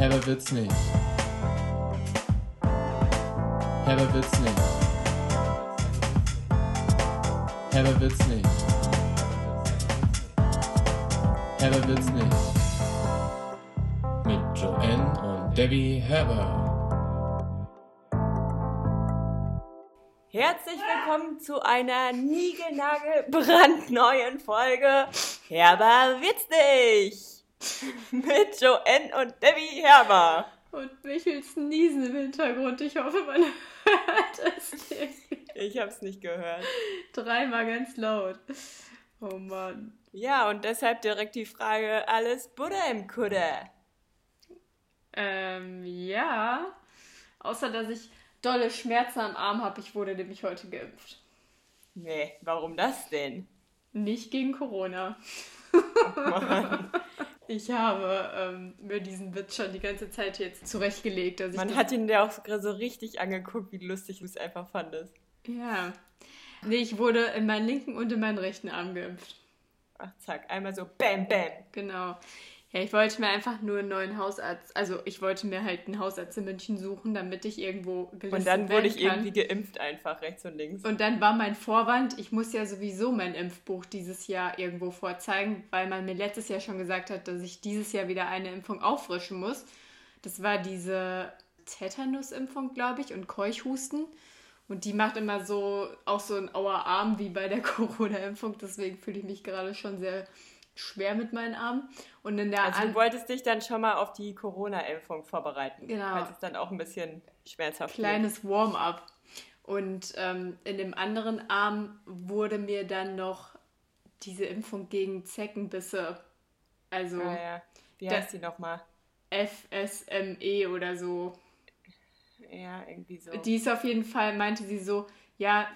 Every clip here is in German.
Herber wird's nicht. Herber wird's nicht. Herber wird's nicht. Herber wird's nicht. Mit Joanne und Debbie Herber. Herzlich willkommen zu einer niegelnagelbrandneuen Folge Herber wird's nicht! Mit Joanne und Debbie Herber. Und Michels Niesen im Hintergrund. Ich hoffe, man hört es nicht. Ich hab's nicht gehört. Dreimal ganz laut. Oh Mann. Ja, und deshalb direkt die Frage, alles Buddha im Kudde? Ähm, ja. Außer, dass ich dolle Schmerzen am Arm habe. Ich wurde nämlich heute geimpft. Nee, warum das denn? Nicht gegen Corona. Mann. Ich habe ähm, mir diesen Witz schon die ganze Zeit jetzt zurechtgelegt. Dass Man hat ihn ja auch so richtig angeguckt, wie lustig du es einfach fandest. Ja. Nee, ich wurde in meinen linken und in meinen rechten Arm geimpft. Ach, zack, einmal so bam, bam. Genau. Ja, ich wollte mir einfach nur einen neuen Hausarzt, also ich wollte mir halt einen Hausarzt in München suchen, damit ich irgendwo gelistet Und dann wurde ich kann. irgendwie geimpft einfach, rechts und links. Und dann war mein Vorwand, ich muss ja sowieso mein Impfbuch dieses Jahr irgendwo vorzeigen, weil man mir letztes Jahr schon gesagt hat, dass ich dieses Jahr wieder eine Impfung auffrischen muss. Das war diese Tetanus-Impfung, glaube ich, und Keuchhusten. Und die macht immer so auch so ein auer Arm wie bei der Corona-Impfung. Deswegen fühle ich mich gerade schon sehr schwer mit meinen Armen. Und in der Also du wolltest dich dann schon mal auf die Corona-Impfung vorbereiten. Genau. Falls es dann auch ein bisschen schmerzhaft kleines Warm-up. Und ähm, in dem anderen Arm wurde mir dann noch diese Impfung gegen Zeckenbisse, also Ah, ja. Wie heißt die nochmal? FSME oder so. Ja, irgendwie so. Die ist auf jeden Fall, meinte sie so, ja,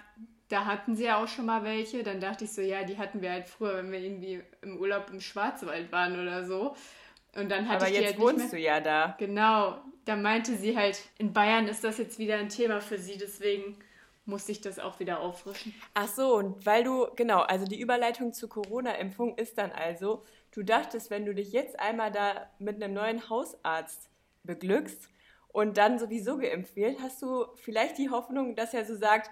da hatten sie ja auch schon mal welche. Dann dachte ich so, ja, die hatten wir halt früher, wenn wir irgendwie im Urlaub im Schwarzwald waren oder so. Und dann hatte Aber ich die jetzt halt nicht wohnst mehr. du ja da. Genau, da meinte sie halt, in Bayern ist das jetzt wieder ein Thema für sie, deswegen musste ich das auch wieder auffrischen. Ach so, und weil du, genau, also die Überleitung zur Corona-Impfung ist dann also, du dachtest, wenn du dich jetzt einmal da mit einem neuen Hausarzt beglückst und dann sowieso geimpft wird, hast du vielleicht die Hoffnung, dass er so sagt,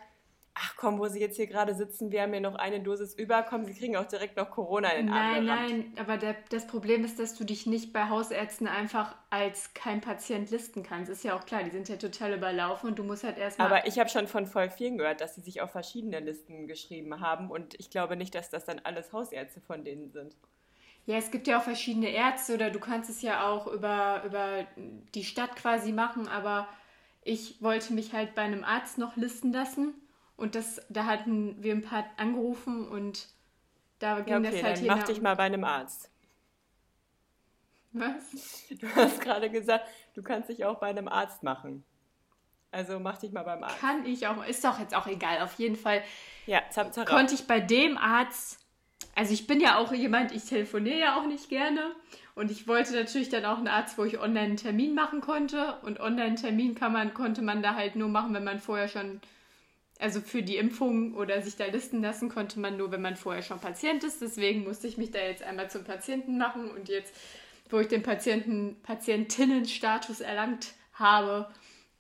ach komm, wo sie jetzt hier gerade sitzen, wir haben hier noch eine Dosis über, komm, sie kriegen auch direkt noch Corona in den Arm Nein, nein, aber der, das Problem ist, dass du dich nicht bei Hausärzten einfach als kein Patient listen kannst. Ist ja auch klar, die sind ja total überlaufen und du musst halt erstmal. Aber ich habe schon von voll vielen gehört, dass sie sich auf verschiedene Listen geschrieben haben und ich glaube nicht, dass das dann alles Hausärzte von denen sind. Ja, es gibt ja auch verschiedene Ärzte oder du kannst es ja auch über, über die Stadt quasi machen, aber ich wollte mich halt bei einem Arzt noch listen lassen und das, da hatten wir ein paar angerufen und da ging Ja, okay, das halt dann mach dich mal bei einem Arzt. Was? Du hast gerade gesagt, du kannst dich auch bei einem Arzt machen. Also mach dich mal beim Arzt. Kann ich auch, ist doch jetzt auch egal. Auf jeden Fall Ja, zap, zap. konnte ich bei dem Arzt, also ich bin ja auch jemand, ich telefoniere ja auch nicht gerne und ich wollte natürlich dann auch einen Arzt, wo ich online einen Termin machen konnte und online einen Termin kann man, konnte man da halt nur machen, wenn man vorher schon, also für die Impfung oder sich da listen lassen konnte man nur, wenn man vorher schon Patient ist, deswegen musste ich mich da jetzt einmal zum Patienten machen und jetzt, wo ich den Patienten, Patientinnenstatus erlangt habe,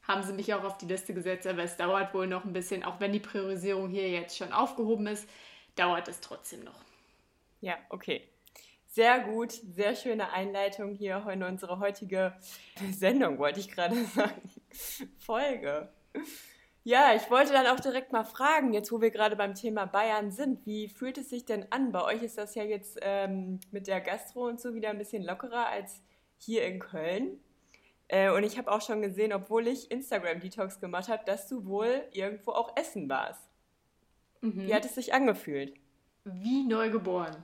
haben sie mich auch auf die Liste gesetzt, aber es dauert wohl noch ein bisschen, auch wenn die Priorisierung hier jetzt schon aufgehoben ist, dauert es trotzdem noch. Ja, okay. Sehr gut, sehr schöne Einleitung hier in unsere heutige Sendung, wollte ich gerade sagen. Folge. Ja, ich wollte dann auch direkt mal fragen, jetzt wo wir gerade beim Thema Bayern sind, wie fühlt es sich denn an? Bei euch ist das ja jetzt ähm, mit der Gastro und so wieder ein bisschen lockerer als hier in Köln. Äh, und ich habe auch schon gesehen, obwohl ich Instagram-Detox gemacht habe, dass du wohl irgendwo auch essen warst. Wie hat es sich angefühlt? Wie neugeboren.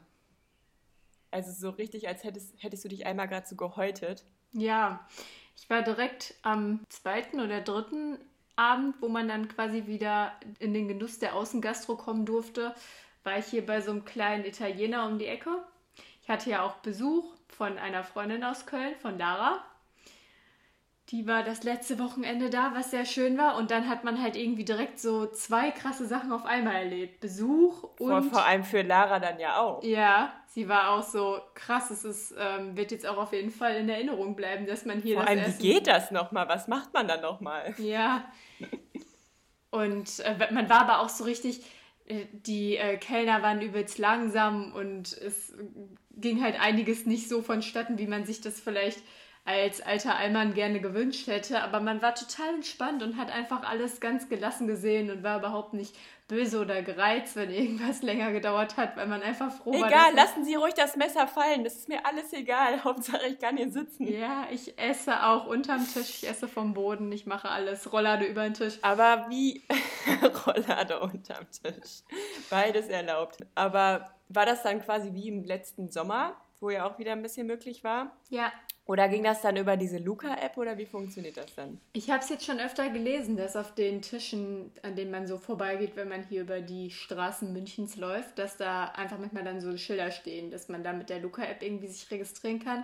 Also so richtig, als hättest, hättest du dich einmal gerade so gehäutet. Ja, ich war direkt am zweiten oder dritten Abend, wo man dann quasi wieder in den Genuss der Außengastro kommen durfte, war ich hier bei so einem kleinen Italiener um die Ecke. Ich hatte ja auch Besuch von einer Freundin aus Köln, von Lara. Die war das letzte Wochenende da, was sehr schön war. Und dann hat man halt irgendwie direkt so zwei krasse Sachen auf einmal erlebt. Besuch und. Vor, vor allem für Lara dann ja auch. Ja, sie war auch so krass. Es ist, ähm, wird jetzt auch auf jeden Fall in Erinnerung bleiben, dass man hier Vor das allem, Essen wie geht das nochmal? Was macht man dann nochmal? Ja. Und äh, man war aber auch so richtig, äh, die äh, Kellner waren übelst langsam und es ging halt einiges nicht so vonstatten, wie man sich das vielleicht als alter Allmann gerne gewünscht hätte. Aber man war total entspannt und hat einfach alles ganz gelassen gesehen und war überhaupt nicht böse oder gereizt, wenn irgendwas länger gedauert hat, weil man einfach froh war. Egal, lassen Sie ruhig das Messer fallen. Das ist mir alles egal. Hauptsache, ich kann hier sitzen. Ja, ich esse auch unterm Tisch, ich esse vom Boden, ich mache alles. Rollade über den Tisch. Aber wie Rollade unterm Tisch. Beides erlaubt. Aber war das dann quasi wie im letzten Sommer, wo ja auch wieder ein bisschen möglich war? Ja, Oder ging das dann über diese Luca-App oder wie funktioniert das dann? Ich habe es jetzt schon öfter gelesen, dass auf den Tischen, an denen man so vorbeigeht, wenn man hier über die Straßen Münchens läuft, dass da einfach manchmal dann so Schilder stehen, dass man da mit der Luca-App irgendwie sich registrieren kann.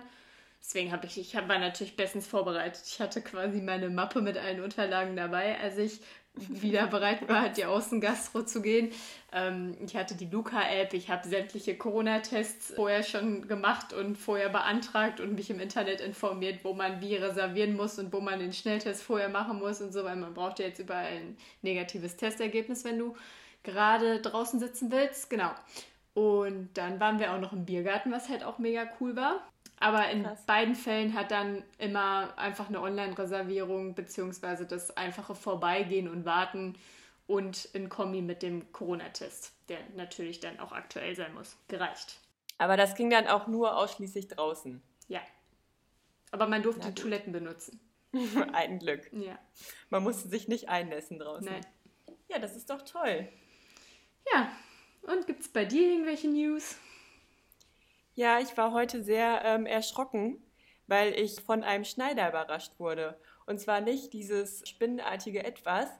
Deswegen habe ich, ich hab, war natürlich bestens vorbereitet. Ich hatte quasi meine Mappe mit allen Unterlagen dabei, als ich wieder bereit war, die Außengastro zu gehen. Ähm, ich hatte die Luca-App, ich habe sämtliche Corona-Tests vorher schon gemacht und vorher beantragt und mich im Internet informiert, wo man wie reservieren muss und wo man den Schnelltest vorher machen muss und so, weil man braucht ja jetzt überall ein negatives Testergebnis, wenn du gerade draußen sitzen willst. Genau. Und dann waren wir auch noch im Biergarten, was halt auch mega cool war. Aber in Krass. beiden Fällen hat dann immer einfach eine Online-Reservierung beziehungsweise das einfache Vorbeigehen und Warten und in Kombi mit dem Corona-Test, der natürlich dann auch aktuell sein muss, gereicht. Aber das ging dann auch nur ausschließlich draußen. Ja. Aber man durfte. Toiletten benutzen. Ein Glück. Ja. Man musste sich nicht einnässen draußen. Nein. Ja, das ist doch toll. Ja. Und gibt's bei dir irgendwelche News? Ja, ich war heute sehr ähm, erschrocken, weil ich von einem Schneider überrascht wurde. Und zwar nicht dieses spinnenartige Etwas,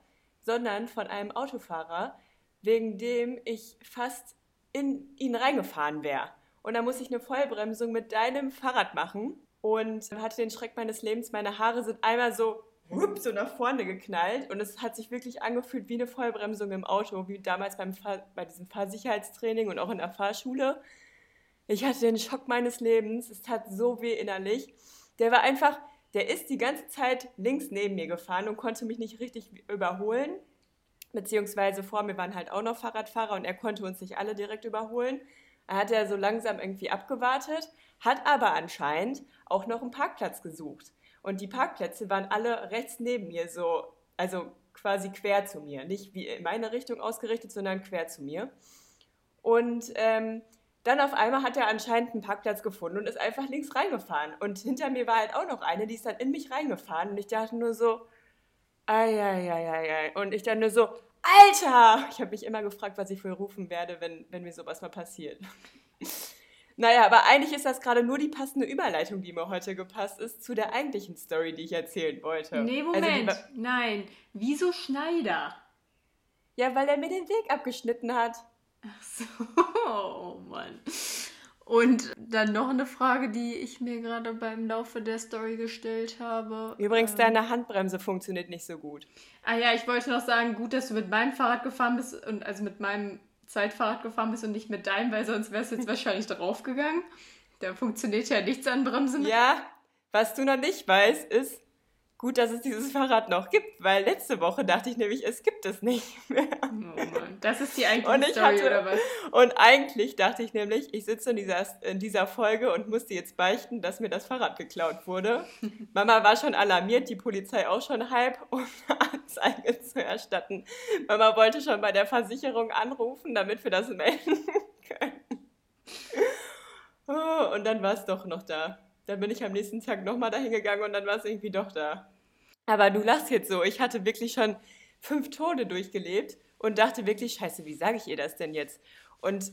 sondern von einem Autofahrer, wegen dem ich fast in ihn reingefahren wäre. Und da musste ich eine Vollbremsung mit deinem Fahrrad machen und hatte den Schreck meines Lebens. Meine Haare sind einmal so, whoop, so nach vorne geknallt und es hat sich wirklich angefühlt wie eine Vollbremsung im Auto, wie damals beim Fahr bei diesem Fahrsicherheitstraining und auch in der Fahrschule. Ich hatte den Schock meines Lebens. Es tat so weh innerlich. Der war einfach, der ist die ganze Zeit links neben mir gefahren und konnte mich nicht richtig überholen. Beziehungsweise vor mir waren halt auch noch Fahrradfahrer und er konnte uns nicht alle direkt überholen. Er hat ja so langsam irgendwie abgewartet, hat aber anscheinend auch noch einen Parkplatz gesucht. Und die Parkplätze waren alle rechts neben mir, so, also quasi quer zu mir. Nicht wie in meine Richtung ausgerichtet, sondern quer zu mir. Und ähm, dann auf einmal hat er anscheinend einen Parkplatz gefunden und ist einfach links reingefahren. Und hinter mir war halt auch noch eine, die ist dann in mich reingefahren. Und ich dachte nur so, ei. Und ich dann nur so, Alter! Ich habe mich immer gefragt, was ich wohl rufen werde, wenn, wenn mir sowas mal passiert. Naja, aber eigentlich ist das gerade nur die passende Überleitung, die mir heute gepasst ist, zu der eigentlichen Story, die ich erzählen wollte. Nee, Also Moment. war- Nein. Wieso Schneider? ja, weil er mir den Weg abgeschnitten hat. Ach so. Oh Mann. Und dann noch eine Frage, die ich mir gerade beim Laufe der Story gestellt habe. Übrigens, Ähm, deine Handbremse funktioniert nicht so gut. Ah ja, ich wollte noch sagen, gut, dass du mit meinem Fahrrad gefahren bist und also mit meinem Zeitfahrrad gefahren bist und nicht mit deinem, weil sonst wärst du jetzt wahrscheinlich draufgegangen. Da funktioniert ja nichts an Bremsen. Ja, was du noch nicht weißt, ist, gut, dass es dieses Fahrrad noch gibt, weil letzte Woche dachte ich nämlich, es gibt es nicht mehr. Oh Mann, das ist die eigentliche Und ich Story, hatte- oder was? Und eigentlich dachte ich nämlich, ich sitze in dieser, in dieser Folge und musste jetzt beichten, dass mir das Fahrrad geklaut wurde. Mama war schon alarmiert, die Polizei auch schon halb, um eine Anzeige zu erstatten. Mama wollte schon bei der Versicherung anrufen, damit wir das melden können. Oh, und dann war es doch noch da. Dann bin ich am nächsten Tag nochmal dahin gegangen und dann war es irgendwie doch da. Aber du lachst jetzt so. Ich hatte wirklich schon fünf Tode durchgelebt und dachte wirklich, scheiße, wie sage ich ihr das denn jetzt? Und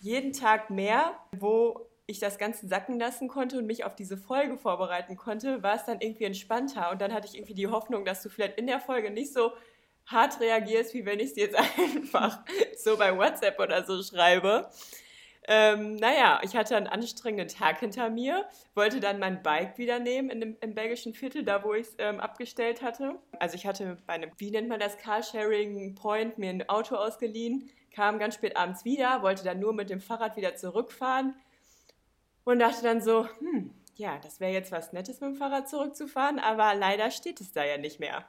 jeden Tag mehr, wo ich das Ganze sacken lassen konnte und mich auf diese Folge vorbereiten konnte, war es dann irgendwie entspannter. Und dann hatte ich irgendwie die Hoffnung, dass du vielleicht in der Folge nicht so hart reagierst, wie wenn ich es jetzt einfach so bei WhatsApp oder so schreibe. Ähm, naja, ich hatte einen anstrengenden Tag hinter mir, wollte dann mein Bike wieder nehmen in dem, im belgischen Viertel, da wo ich es ähm, abgestellt hatte. Also ich hatte bei einem, wie nennt man das, Carsharing Point, mir ein Auto ausgeliehen, kam ganz spät abends wieder, wollte dann nur mit dem Fahrrad wieder zurückfahren und dachte dann so, hm, ja, das wäre jetzt was Nettes mit dem Fahrrad zurückzufahren, aber leider steht es da ja nicht mehr.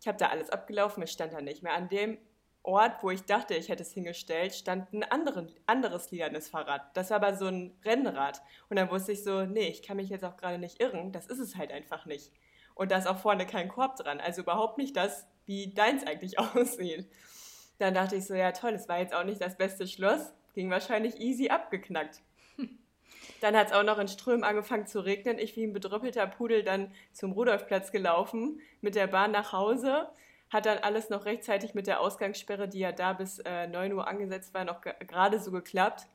Ich habe da alles abgelaufen, es stand da nicht mehr. An dem Ort, wo ich dachte, ich hätte es hingestellt, stand ein anderen, anderes lilanes Fahrrad. Das war aber so ein Rennrad. Und dann wusste ich so, nee, ich kann mich jetzt auch gerade nicht irren, das ist es halt einfach nicht. Und da ist auch vorne kein Korb dran, also überhaupt nicht das, wie deins eigentlich aussieht. Dann dachte ich so, ja toll, es war jetzt auch nicht das beste Schloss, ging wahrscheinlich easy abgeknackt. Dann hat es auch noch in Strömen angefangen zu regnen. Ich wie ein bedröppelter Pudel dann zum Rudolfplatz gelaufen, mit der Bahn nach Hause. Hat dann alles noch rechtzeitig mit der Ausgangssperre, die ja da bis äh, 9 Uhr angesetzt war, noch gerade so geklappt.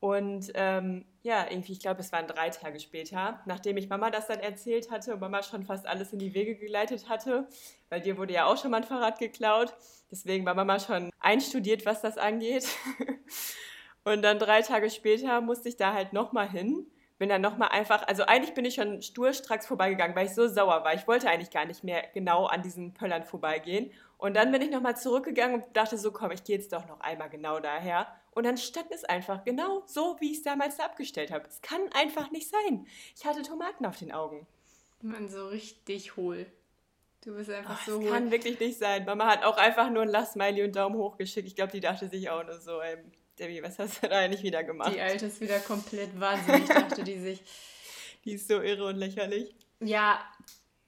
Und ähm, ja, irgendwie, ich glaube, es waren drei Tage später, nachdem ich Mama das dann erzählt hatte und Mama schon fast alles in die Wege geleitet hatte, weil dir wurde ja auch schon mal ein Fahrrad geklaut. Deswegen war Mama schon einstudiert, was das angeht. Und dann drei Tage später musste ich da halt nochmal hin. Bin dann nochmal einfach, also eigentlich bin ich schon sturstracks vorbeigegangen, weil ich so sauer war. Ich wollte eigentlich gar nicht mehr genau an diesen Pöllern vorbeigehen. Und dann bin ich nochmal zurückgegangen und dachte so, komm, ich gehe jetzt doch noch einmal genau daher. Und dann stand es einfach genau so, wie ich es damals da abgestellt habe. Es kann einfach nicht sein. Ich hatte Tomaten auf den Augen. Man, so richtig hohl. Du bist einfach oh, so das hohl. kann wirklich nicht sein. Mama hat auch einfach nur ein Lachsmiley und Daumen hoch geschickt. Ich glaube, die dachte sich auch nur so, ey, Debbie, was hast du da eigentlich wieder gemacht? Die Alte ist wieder komplett wahnsinnig, dachte die sich. Die ist so irre und lächerlich. Ja,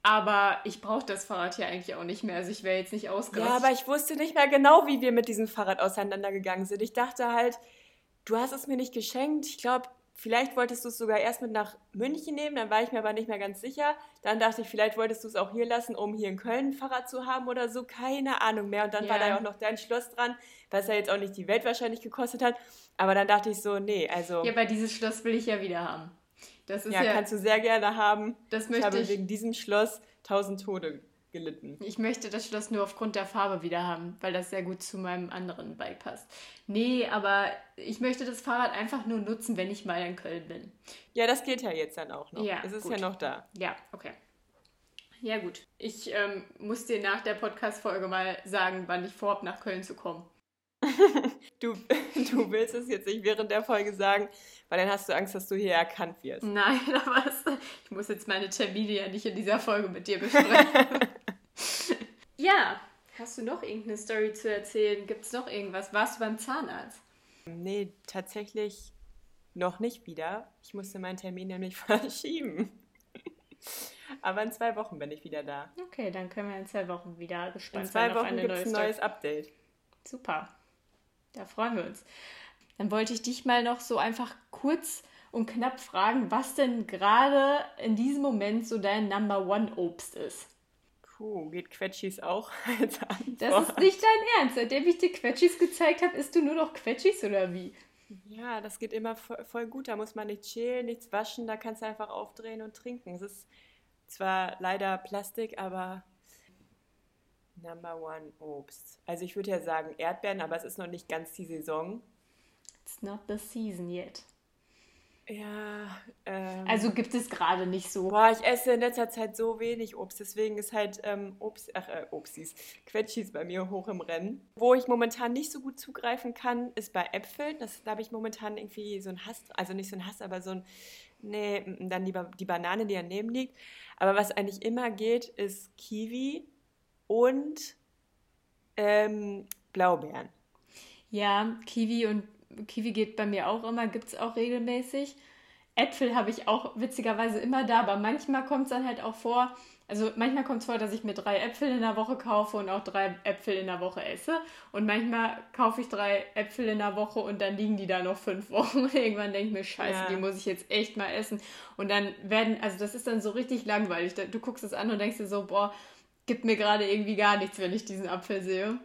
aber ich brauche das Fahrrad hier eigentlich auch nicht mehr. Also ich wäre jetzt nicht ausgerastet. Ja, aber ich wusste nicht mehr genau, wie wir mit diesem Fahrrad auseinandergegangen sind. Ich dachte halt, du hast es mir nicht geschenkt. Ich glaube, vielleicht wolltest du es sogar erst mit nach München nehmen, dann war ich mir aber nicht mehr ganz sicher. Dann dachte ich, vielleicht wolltest du es auch hier lassen, um hier in Köln ein Fahrrad zu haben oder so. Keine Ahnung mehr. Und dann Ja. war da ja auch noch dein Schloss dran, was ja jetzt auch nicht die Welt wahrscheinlich gekostet hat. Aber dann dachte ich so, nee, also Ja, aber dieses Schloss will ich ja wieder haben. Das ist ja, ja, kannst du sehr gerne haben. das Ich möchte habe ich. wegen diesem Schloss tausend Tode gelitten. Ich möchte das Schloss nur aufgrund der Farbe wieder haben, weil das sehr gut zu meinem anderen Bike passt. Nee, aber ich möchte das Fahrrad einfach nur nutzen, wenn ich mal in Köln bin. Ja, das geht ja jetzt dann auch noch. Ja, es ist gut. ja noch da. Ja, okay. Ja, gut. Ich ähm, muss dir nach der Podcast-Folge mal sagen, wann ich vorhab, nach Köln zu kommen. Du, du willst es jetzt nicht während der Folge sagen, weil dann hast du Angst, dass du hier erkannt wirst. Nein, aber ich muss jetzt meine Termine ja nicht in dieser Folge mit dir besprechen. ja, hast du noch irgendeine Story zu erzählen? Gibt es noch irgendwas? Warst du beim Zahnarzt? Nee, tatsächlich noch nicht wieder. Ich musste meinen Termin nämlich verschieben. Aber in zwei Wochen bin ich wieder da. Okay, dann können wir in zwei Wochen wieder In gespannt zwei sein auf Wochen eine gibt es ein neues Update. Super. Da freuen wir uns. Dann wollte ich dich mal noch so einfach kurz und knapp fragen, was denn gerade in diesem Moment so dein Number One Obst ist. Puh, geht Quetschis auch als Antwort? Das ist nicht dein Ernst. Seitdem ich dir Quetschis gezeigt habe, isst du nur noch Quetschis oder wie? Ja, das geht immer voll, voll gut. Da muss man nicht chillen, nichts waschen. Da kannst du einfach aufdrehen und trinken. Es ist zwar leider Plastik, aber Number One Obst. Also ich würde ja sagen Erdbeeren, aber es ist noch nicht ganz die Saison. It's not the season yet. Ja, ähm, Also gibt es gerade nicht so. boah, ich esse in letzter Zeit so wenig Obst, deswegen ist halt ähm, Obst, ach, äh, Obstis, Quetschis bei mir hoch im Rennen. Wo ich momentan nicht so gut zugreifen kann, ist bei Äpfeln. Das, da habe ich momentan irgendwie so ein Hass, also nicht so ein Hass, aber so ein, nee, m- dann lieber die Banane, die daneben liegt. Aber was eigentlich immer geht, ist Kiwi und ähm, Blaubeeren. Ja, Kiwi und Kiwi geht bei mir auch immer, gibt es auch regelmäßig. Äpfel habe ich auch witzigerweise immer da, aber manchmal kommt es dann halt auch vor, also manchmal kommt es vor, dass ich mir drei Äpfel in der Woche kaufe und auch drei Äpfel in der Woche esse. Und manchmal kaufe ich drei Äpfel in der Woche und dann liegen die da noch fünf Wochen. Und irgendwann denke ich mir, scheiße, Ja. die muss ich jetzt echt mal essen. Und dann werden, also das ist dann so richtig langweilig. Du guckst es an und denkst dir so, boah, gibt mir gerade irgendwie gar nichts, wenn ich diesen Apfel sehe.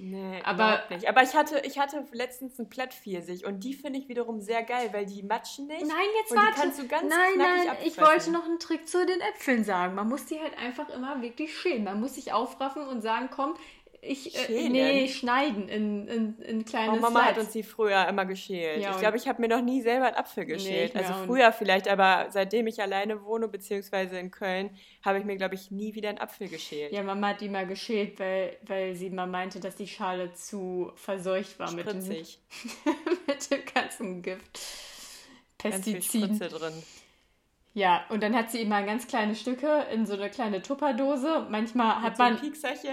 Nee, Aber- nicht. Aber ich hatte, ich hatte letztens einen Plattpfirsich und die finde ich wiederum sehr geil, weil die matschen nicht. Nein, jetzt warte. kannst du ganz nein, nein, ich abfressen. wollte noch einen Trick zu den Äpfeln sagen. Man muss die halt einfach immer wirklich schälen. Man muss sich aufraffen und sagen, komm, Ich, äh, nee, schneiden in, in, in kleine Oh, Mama hat Slices. uns die früher immer geschält. Ja, ich glaube, ich habe mir noch nie selber einen Apfel Nee, geschält. mir also früher vielleicht, aber seitdem ich alleine wohne, beziehungsweise in Köln, habe ich mir, glaube ich, nie wieder einen Apfel geschält. Ja, Mama hat die mal geschält, weil, weil sie mal meinte, dass die Schale zu verseucht war mit dem, mit dem ganzen Gift. Ganz viel Pestiziden. Spritze drin. Ja, und dann hat sie immer ganz kleine Stücke in so eine kleine Tupperdose. Manchmal hat so man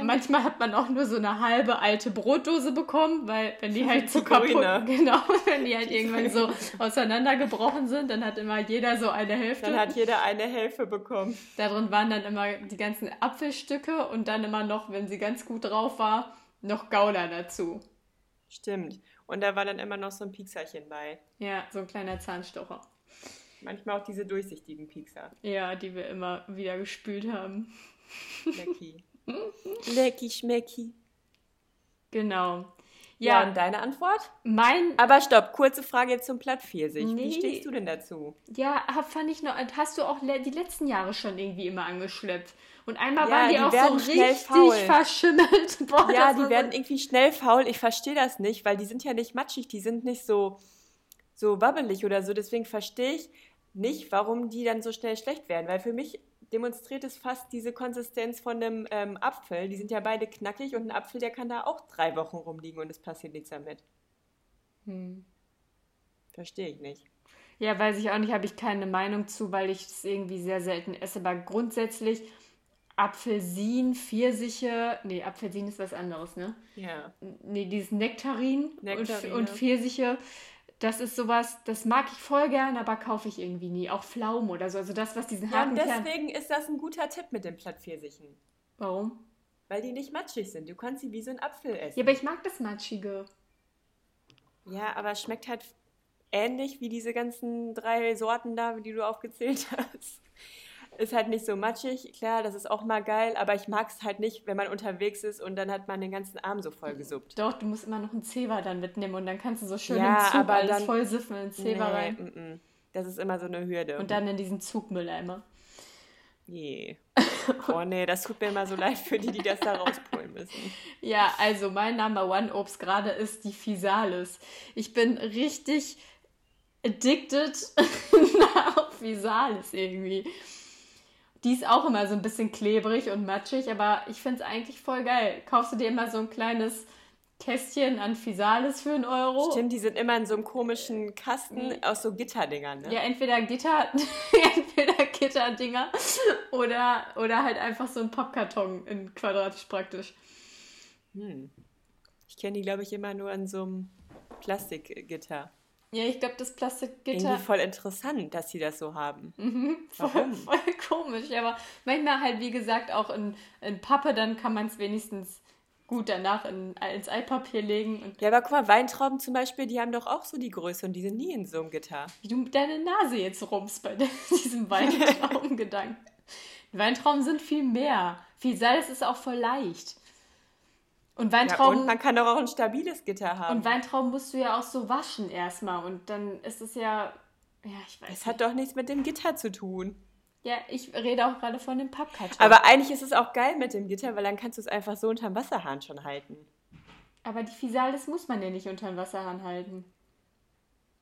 manchmal hat man auch nur so eine halbe alte Brotdose bekommen, weil wenn die halt so kaputt, genau, wenn die halt irgendwann so auseinandergebrochen sind, dann hat immer jeder so eine Hälfte. Dann hat jeder eine Hälfte bekommen. Da drin waren dann immer die ganzen Apfelstücke und dann immer noch, wenn sie ganz gut drauf war, noch Gouda dazu. Stimmt. Und da war dann immer noch so ein Piekserchen bei. Ja, so ein kleiner Zahnstocher. Manchmal auch diese durchsichtigen Piekser. Ja, die wir immer wieder gespült haben. Lecki. Lecki, schmecki. Genau. Ja, Ja, und deine Antwort? mein, Aber stopp, kurze Frage jetzt zum Plattpfirsich. Nee. Wie stehst du denn dazu? ja, fand ich noch, hast du auch die letzten Jahre schon irgendwie immer angeschleppt. Und einmal Ja, waren die, die auch werden so richtig faul. verschimmelt. Boah, Ja, die werden so, irgendwie schnell faul. Ich verstehe das nicht, weil die sind ja nicht matschig, die sind nicht so, so wabbelig oder so. Deswegen verstehe ich nicht, warum die dann so schnell schlecht werden. Weil für mich demonstriert es fast diese Konsistenz von einem ähm, Apfel. Die sind ja beide knackig und ein Apfel, der kann da auch drei Wochen rumliegen und es passiert nichts damit. hm. Verstehe ich nicht. Ja, weiß ich auch nicht, habe ich keine Meinung zu, weil ich es irgendwie sehr selten esse. Aber grundsätzlich Apfelsin, Pfirsiche, nee, Apfelsin ist was anderes, ne? Ja. Nee, dieses Nektarin, Nektarine. Und, und Pfirsiche, das ist sowas, das mag ich voll gern, aber kaufe ich irgendwie nie. Auch Pflaumen oder so, also das, was diesen Ja, harten und Kern... deswegen ist das ein guter Tipp mit den Plattpfirsichen. Warum? Weil die nicht matschig sind. Du kannst sie wie so ein Apfel essen. Ja, aber ich mag das Matschige. Ja, aber es schmeckt halt ähnlich wie diese ganzen drei Sorten da, die du aufgezählt hast. Ist halt nicht so matschig, klar, das ist auch mal geil, aber ich mag es halt nicht, wenn man unterwegs ist und dann hat man den ganzen Arm so voll gesuppt. Doch, du musst immer noch einen Zewa dann mitnehmen und dann kannst du so schön Ja, im Zug aber alles dann- voll siffen in Zewa rein. mm, mm. Das ist immer so eine Hürde. Und dann in diesen Zugmülleimer. Nee. Oh nee, das tut mir immer so leid für die, die das da rausholen müssen. Ja, also mein Number One Obst gerade ist die Physalis. Ich bin richtig addicted auf Physalis irgendwie. Die ist auch immer so ein bisschen klebrig und matschig, aber ich finde es eigentlich voll geil. Kaufst du dir immer so ein kleines Kästchen an Physalis für einen Euro? Stimmt, die sind immer in so einem komischen Kasten aus so Gitterdingern, ne? Ja, entweder Gitter, entweder Gitterdinger oder, oder halt einfach so ein Pappkarton in quadratisch praktisch. Hm. Ich kenne die, glaube ich, immer nur in so einem Plastikgitter. Ja, ich glaube, das Plastikgitter. Irgendwie voll interessant, dass sie das so haben. Voll, Warum? voll komisch, aber manchmal halt, wie gesagt, auch in, in Pappe, dann kann man es wenigstens gut danach in, ins Altpapier legen. Ja, aber guck mal, Weintrauben zum Beispiel, die haben doch auch so die Größe und die sind nie in so einem Gitter. wie du mit deiner Nase jetzt rumst bei diesem Weintraubengedanken. Weintrauben sind viel mehr. Viel Salz ist auch voll leicht. Und Ja, Weintrauben, und man kann doch auch ein stabiles Gitter haben. und Weintrauben musst du ja auch so waschen erstmal. Und dann ist es ja. Ja, ich weiß. es hat doch nichts mit dem Gitter zu tun. ja, ich rede auch gerade von dem Pappkarton. Aber eigentlich ist es auch geil mit dem Gitter, weil dann kannst du es einfach so unterm Wasserhahn schon halten. Aber die Physalis muss man ja nicht unter den Wasserhahn halten.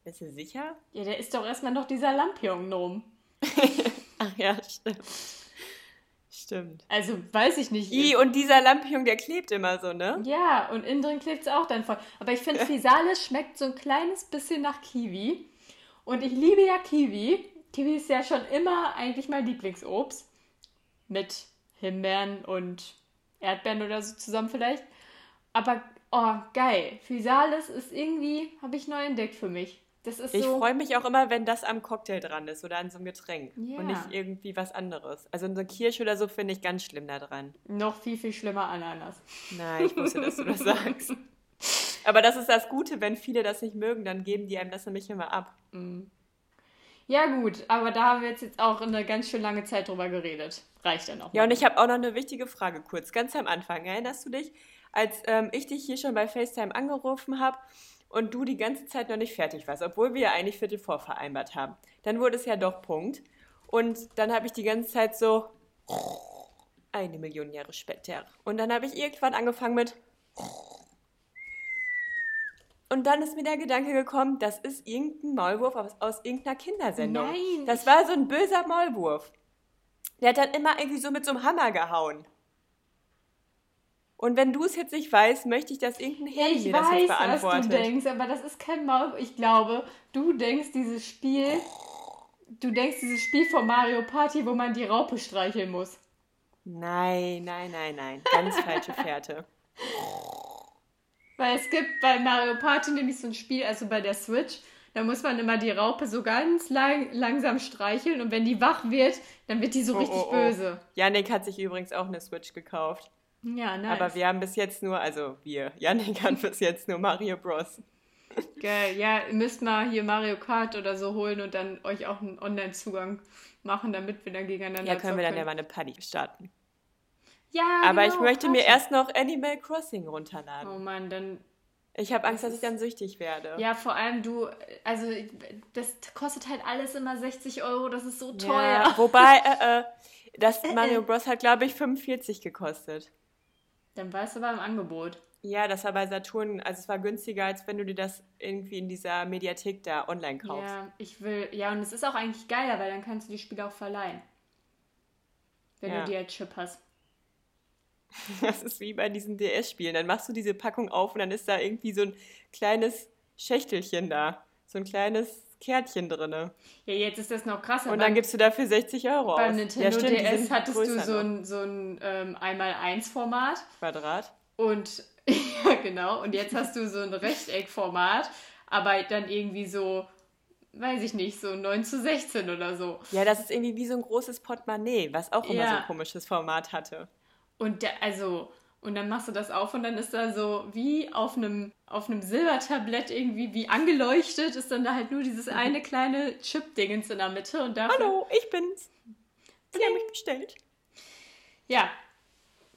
Bist du sicher? Ja, da ist doch erstmal noch dieser Lampion drum. Ach ja, stimmt. Stimmt. Also, weiß ich nicht. I, und dieser Lampion, der klebt immer so, ne? ja, und innen drin klebt es auch dann voll. Aber ich finde, Physalis schmeckt so ein kleines bisschen nach Kiwi. Und ich liebe ja Kiwi. Kiwi ist ja schon immer eigentlich mein Lieblingsobst. Mit Himbeeren und Erdbeeren oder so zusammen vielleicht. Aber, oh, geil. Physalis ist irgendwie, habe ich neu entdeckt für mich. Das ist Ich so. freue mich auch immer, wenn das am Cocktail dran ist oder an so einem Getränk. Ja. Und nicht irgendwie was anderes. Also in so Kirsch oder so finde ich ganz schlimm da dran. Noch viel, viel schlimmer Ananas. Nein, ich wusste, dass du das sagst. Aber das ist das Gute, wenn viele das nicht mögen, dann geben die einem das nämlich immer ab. Ja, gut, aber da haben wir jetzt, jetzt auch eine ganz schön lange Zeit drüber geredet. Reicht dann auch. Ja, mal. und ich habe auch noch eine wichtige Frage kurz, ganz am Anfang. Erinnerst du dich, als ähm, ich dich hier schon bei FaceTime angerufen habe und du die ganze Zeit noch nicht fertig warst, obwohl wir ja eigentlich Viertel vor vereinbart haben? Dann wurde es ja doch Punkt. Und dann habe ich die ganze Zeit so Eine Million Jahre später. Und dann habe ich irgendwann angefangen mit. Und dann ist mir der Gedanke gekommen, das ist irgendein Maulwurf aus, aus irgendeiner Kindersendung. Nein, Das war so ein böser Maulwurf. Der hat dann immer irgendwie so mit so einem Hammer gehauen. Und wenn du es jetzt nicht weißt, möchte ich, dass irgendein Ja, Handy ich mir das jetzt weiß, was beantwortet. du denkst, aber das ist kein Maul. Ich glaube, du denkst dieses Spiel, du denkst dieses Spiel von Mario Party, wo man die Raupe streicheln muss. Nein, nein, nein, nein. Ganz falsche Fährte. Weil es gibt bei Mario Party nämlich so ein Spiel, also bei der Switch, da muss man immer die Raupe so ganz lang, langsam streicheln und wenn die wach wird, dann wird die so Oh, richtig oh, oh. böse. Yannick hat sich übrigens auch eine Switch gekauft. Ja, nice. Aber wir haben bis jetzt nur, also wir, Yannick hat bis jetzt nur Mario Bros. Geil. Ja, ihr müsst mal hier Mario Kart oder so holen und dann euch auch einen Online-Zugang machen, damit wir dann gegeneinander Ja, können wir dann ja mal eine Party starten. Ja, Aber ich genau, möchte mir Party. erst noch Animal Crossing runterladen. Oh Mann, dann. Ich habe Angst, dass ich dann süchtig werde. Ja, vor allem du, also das kostet halt alles immer 60 Euro, das ist so Ja, teuer. Wobei, äh, äh, das Mario Bros. hat, glaube ich, 45 gekostet. Dann warst du aber im Angebot. Ja, das war bei Saturn, also es war günstiger, als wenn du dir das irgendwie in dieser Mediathek da online kaufst. Ja, ich will, ja, und es ist auch eigentlich geiler, weil dann kannst du die Spiele auch verleihen. Wenn Ja. du die als Chip hast. Das ist wie bei diesen DS-Spielen. Dann machst du diese Packung auf und dann ist da irgendwie so ein kleines Schächtelchen da. So ein kleines Kärtchen drinne. Ja, jetzt ist das noch krasser. Und beim- dann gibst du dafür 60 Euro Beim aus. Nintendo ja, stimmt, DS hattest du so ein, so ein ähm, 1x1-Format. Quadrat. Und ja, genau. Und jetzt hast du so ein Rechteckformat, aber dann irgendwie so, weiß ich nicht, so 9 zu 16 oder so. Ja, das ist irgendwie wie so ein großes Portemonnaie, was auch immer Ja. so ein komisches Format hatte. Und der, also, und dann machst du das auf und dann ist da so wie auf einem, auf einem Silbertablett irgendwie wie angeleuchtet, ist dann da halt nur dieses eine kleine Chip-Dingens in der Mitte und dafür. Hallo, ich bin's. Sie haben mich bestellt. Ja.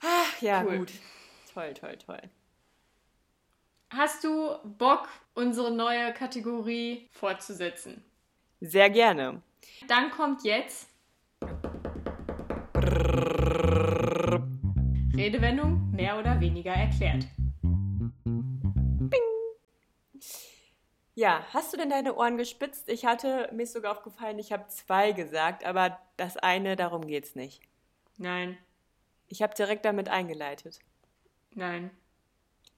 Ach ja, Cool. gut. Toll, toll, toll. Hast du Bock, unsere neue Kategorie fortzusetzen? Sehr gerne. Dann kommt jetzt Redewendung mehr oder weniger erklärt. Ja, hast du denn deine Ohren gespitzt? Ich hatte, mir ist sogar aufgefallen, ich habe zwei gesagt, aber das eine, darum geht's nicht. Nein, Ich habe direkt damit eingeleitet. nein,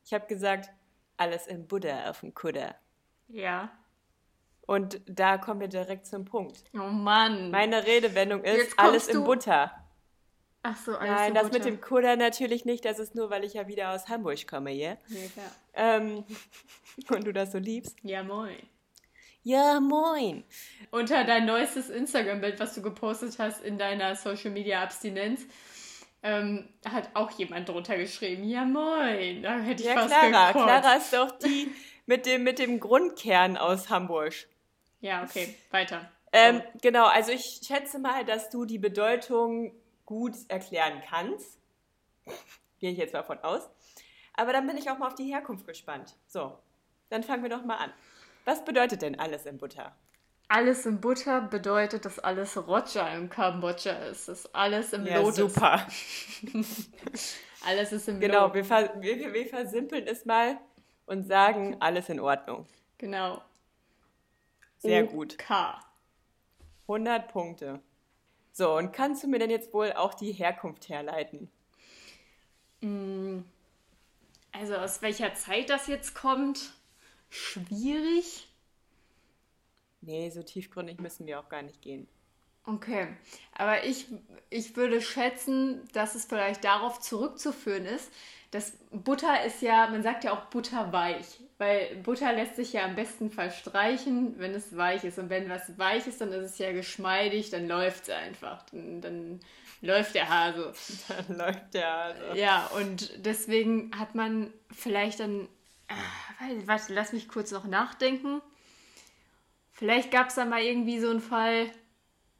Ich habe gesagt, alles im Buddha auf dem Kutter. ja. Und da kommen wir direkt zum Punkt. Oh Mann. Meine Redewendung ist alles im Butter. Ach so, alles Nein, in das mit dem Kutter natürlich nicht. Das ist nur, weil ich ja wieder aus Hamburg komme, ja? Nee, klar. Ähm, und du das so liebst. Ja, moin. Ja, moin. Unter dein neuestes Instagram-Bild, was du gepostet hast in deiner Social-Media-Abstinenz, ähm, hat auch jemand drunter geschrieben, ja moin. Da hätte ich Ja, fast Clara. gekotzt. Clara ist doch die mit dem, mit dem Grundkern aus Hamburg. Ja, okay, weiter. Ähm, genau, also ich schätze mal, dass du die Bedeutung gut erklären kannst. Gehe ich jetzt mal von aus. Aber dann bin ich auch mal auf die Herkunft gespannt. So, dann fangen wir doch mal an. Was bedeutet denn alles in Butter? Alles in Butter bedeutet, dass alles Roger im Kambodscha ist. Dass alles im Ja, Lotus. super. Alles ist im Genau, Lot. wir, ver wir, wir- wir versimpeln es mal und sagen, alles in Ordnung. Genau. Sehr OK. gut. 100 Punkte. So, und kannst du mir denn jetzt wohl auch die Herkunft herleiten? Also aus welcher Zeit das jetzt kommt? Schwierig. Nee, so tiefgründig müssen wir auch gar nicht gehen. Okay, aber ich, ich würde schätzen, dass es vielleicht darauf zurückzuführen ist, dass Butter ist ja, man sagt ja auch butterweich, weil Butter lässt sich ja am besten verstreichen, wenn es weich ist. Und wenn was weich ist, dann ist es ja geschmeidig, dann läuft es einfach. Dann, dann läuft der Hase. Dann läuft der. Also. Ja, und deswegen hat man vielleicht dann, weiß- warte, lass mich kurz noch nachdenken. Vielleicht gab es da mal irgendwie so einen Fall,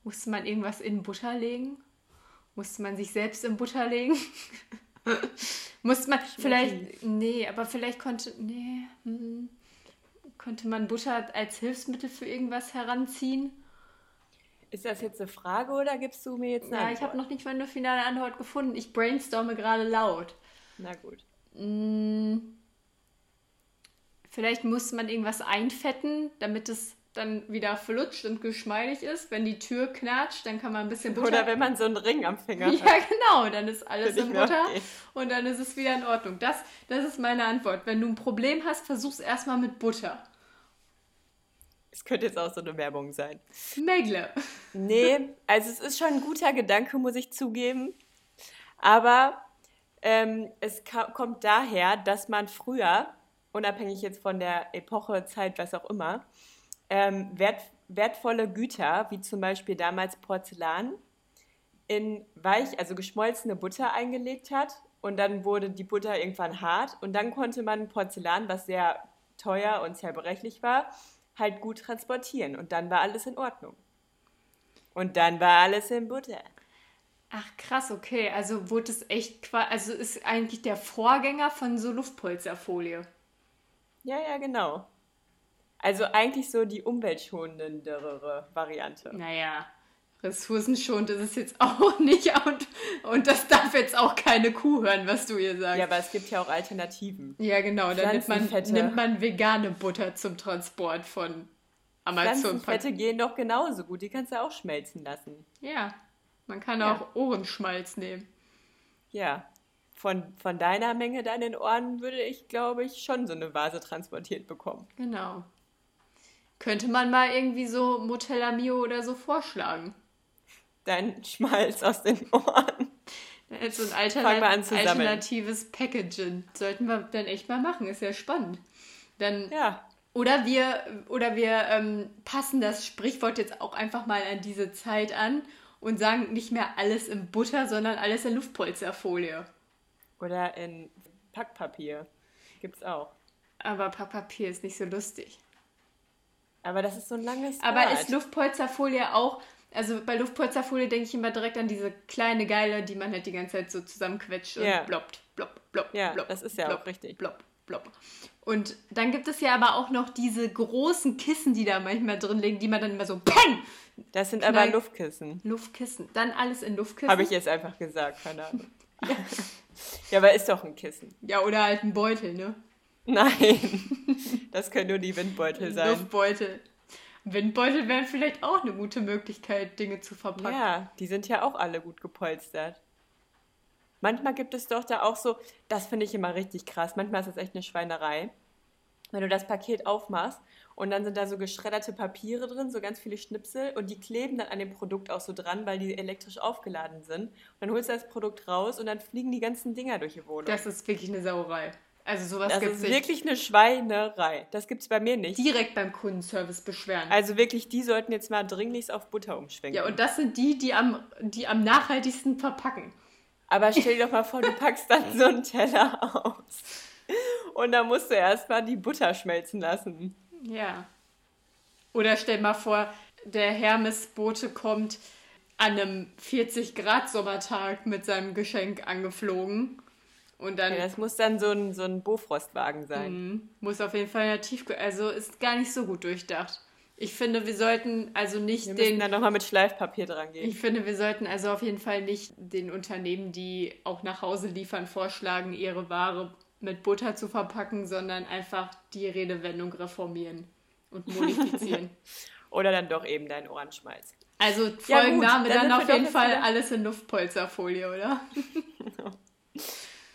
musste man irgendwas in Butter legen? Musste man sich selbst in Butter legen? musste man vielleicht, nee, aber vielleicht konnte, nee, hm, konnte man Butter als Hilfsmittel für irgendwas heranziehen? Ist das jetzt eine Frage oder gibst du mir jetzt eine Ja, ich Antwort? habe noch nicht mal eine finale Antwort gefunden. Ich brainstorme gerade laut. Na gut. Mm, Vielleicht muss man irgendwas einfetten, damit es dann wieder flutscht und geschmeidig ist. Wenn die Tür knatscht, dann kann man ein bisschen Butter... Oder wenn man so einen Ring am Finger hat. Ja, genau, dann ist alles in Butter okay. und dann ist es wieder in Ordnung. Das, das ist meine Antwort. Wenn du ein Problem hast, versuch's erstmal mit Butter. Es könnte jetzt auch so eine Werbung sein. Megle. Nee, also es ist schon ein guter Gedanke, muss ich zugeben. Aber ähm, es kommt daher, dass man früher, unabhängig jetzt von der Epoche, Zeit, was auch immer, ähm, wert, wertvolle Güter, wie zum Beispiel damals Porzellan, in weich, also geschmolzene Butter eingelegt hat. Und dann wurde die Butter irgendwann hart. Und dann konnte man Porzellan, was sehr teuer und zerbrechlich war, halt gut transportieren. Und dann war alles in Ordnung. Und dann war alles in Butter. Ach krass, okay. Also wurde es echt also ist eigentlich der Vorgänger von so Luftpolsterfolie. Ja, ja, genau. Also eigentlich so die umweltschonendere Variante. Naja, ressourcenschonend ist es jetzt auch nicht und, und das darf jetzt auch keine Kuh hören, was du ihr sagst. Ja, aber es gibt ja auch Alternativen. Ja, genau. Dann nimmt man, nimmt man vegane Butter zum Transport von Amazon. Pflanzenfette gehen doch genauso gut. Die kannst du auch schmelzen lassen. Ja, man kann Ja. auch Ohrenschmalz nehmen. Ja. Von, von deiner Menge deinen Ohren würde ich, glaube ich, schon so eine Vase transportiert bekommen. Genau. Könnte man mal irgendwie so Motella Mio oder so vorschlagen. Dein Schmalz aus den Ohren. So ein wir an Alternat zu alternatives Packaging. Sollten wir dann echt mal machen, ist ja spannend. Dann, Ja. oder wir, oder wir ähm, passen das Sprichwort jetzt auch einfach mal an diese Zeit an und sagen nicht mehr alles in Butter, sondern alles in Luftpolsterfolie. Oder in Packpapier. Gibt's auch. Aber Papier ist nicht so lustig. Aber das ist so ein langes Aber ist Luftpolsterfolie auch, also bei Luftpolsterfolie denke ich immer direkt an diese kleine Geile, die man halt die ganze Zeit so zusammenquetscht und Ja. bloppt, blopp, blopp, Ja, blopp, das ist ja blopp, auch richtig. Blopp, blopp. Und dann gibt es ja aber auch noch diese großen Kissen, die da manchmal drin liegen, die man dann immer so PANG! Das sind Knall- aber Luftkissen. Luftkissen. Dann alles in Luftkissen. Habe ich jetzt einfach gesagt, keine Ahnung. ja, aber ist doch ein Kissen. Ja, oder halt ein Beutel, ne? Nein, das können nur die Windbeutel sein. Luftbeutel. Windbeutel wären vielleicht auch eine gute Möglichkeit, Dinge zu verpacken. Ja, die sind ja auch alle gut gepolstert. Manchmal gibt es doch da auch so, das finde ich immer richtig krass, manchmal ist das echt eine Schweinerei. Wenn du das Paket aufmachst und dann sind da so geschredderte Papiere drin, so ganz viele Schnipsel und die kleben dann an dem Produkt auch so dran, weil die elektrisch aufgeladen sind. Und dann holst du das Produkt raus und dann fliegen die ganzen Dinger durch die Wohnung. Das ist wirklich eine Sauerei. Also sowas Das gibt es ist nicht. wirklich eine Schweinerei. Das gibt es bei mir nicht. direkt beim Kundenservice beschweren. Also wirklich, die sollten jetzt mal dringlichst auf Butter umschwenken. Ja, und das sind die, die am, die am nachhaltigsten verpacken. Aber stell dir doch mal vor, du packst dann so einen Teller aus. Und dann musst du erstmal die Butter schmelzen lassen. Ja. Oder stell mal vor, der Hermes-Bote kommt an einem 40-Grad-Sommertag mit seinem Geschenk angeflogen. Und dann Ja, das muss dann so ein, so ein Bofrostwagen sein. Mhm. muss auf jeden Fall ja tief... Also ist gar nicht so gut durchdacht. Ich finde, wir sollten also nicht Wir den... dann nochmal mit Schleifpapier dran gehen. Ich finde, wir sollten also auf jeden Fall nicht den Unternehmen, die auch nach Hause liefern, vorschlagen, ihre Ware mit Butter zu verpacken, sondern einfach die Redewendung reformieren und modifizieren. Oder dann doch eben deinen Ohrenschmalz. Also Ja, gut, Folgenname dann dann auf jeden Fall alles in Luftpolsterfolie, oder?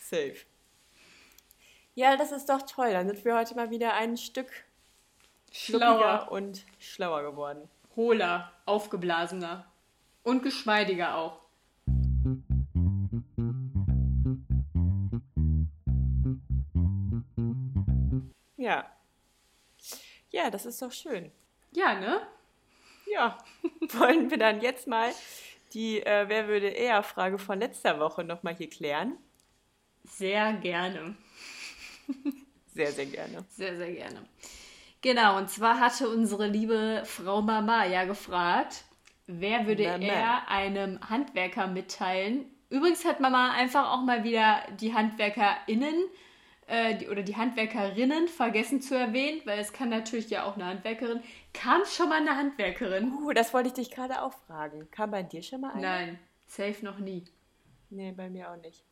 Safe. Ja, das ist doch toll. Dann sind wir heute mal wieder ein Stück schlauer und schlauer geworden. hohler, aufgeblasener und geschmeidiger auch. Ja. Ja, das ist doch schön. Ja, ne? Ja, wollen wir dann jetzt mal die äh, Wer würde eher Frage von letzter Woche nochmal hier klären? Sehr gerne. Sehr, sehr gerne. Sehr, sehr gerne. Genau, und zwar hatte unsere liebe Frau Mama ja gefragt, wer würde Mama. er einem Handwerker mitteilen? Übrigens hat Mama einfach auch mal wieder die HandwerkerInnen äh, die, oder die Handwerkerinnen vergessen zu erwähnen, weil es kann natürlich ja auch eine Handwerkerin. Kam schon mal eine Handwerkerin? Uh, das wollte ich dich gerade auch fragen. Kam bei dir schon mal eine? Nein, safe noch nie. Nee, bei mir auch nicht.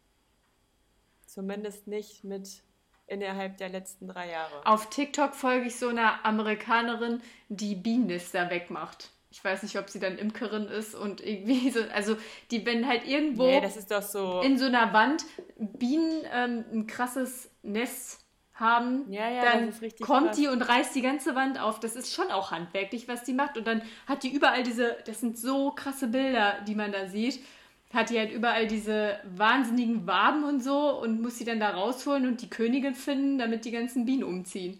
Zumindest nicht mit innerhalb der letzten drei Jahre. Auf TikTok folge ich so einer Amerikanerin, die Bienennester wegmacht. Ich weiß nicht, ob sie dann Imkerin ist und irgendwie so, also die, wenn halt irgendwo Nee, das ist doch so. in so einer Wand Bienen ähm, ein krasses Nest haben, Ja, ja, dann kommt krass. die und reißt die ganze Wand auf. Das ist schon auch handwerklich, was die macht. Und dann hat die überall diese, das sind so krasse Bilder, die man da sieht, hat die halt überall diese wahnsinnigen Waben und so und muss sie dann da rausholen und die Königin finden, damit die ganzen Bienen umziehen.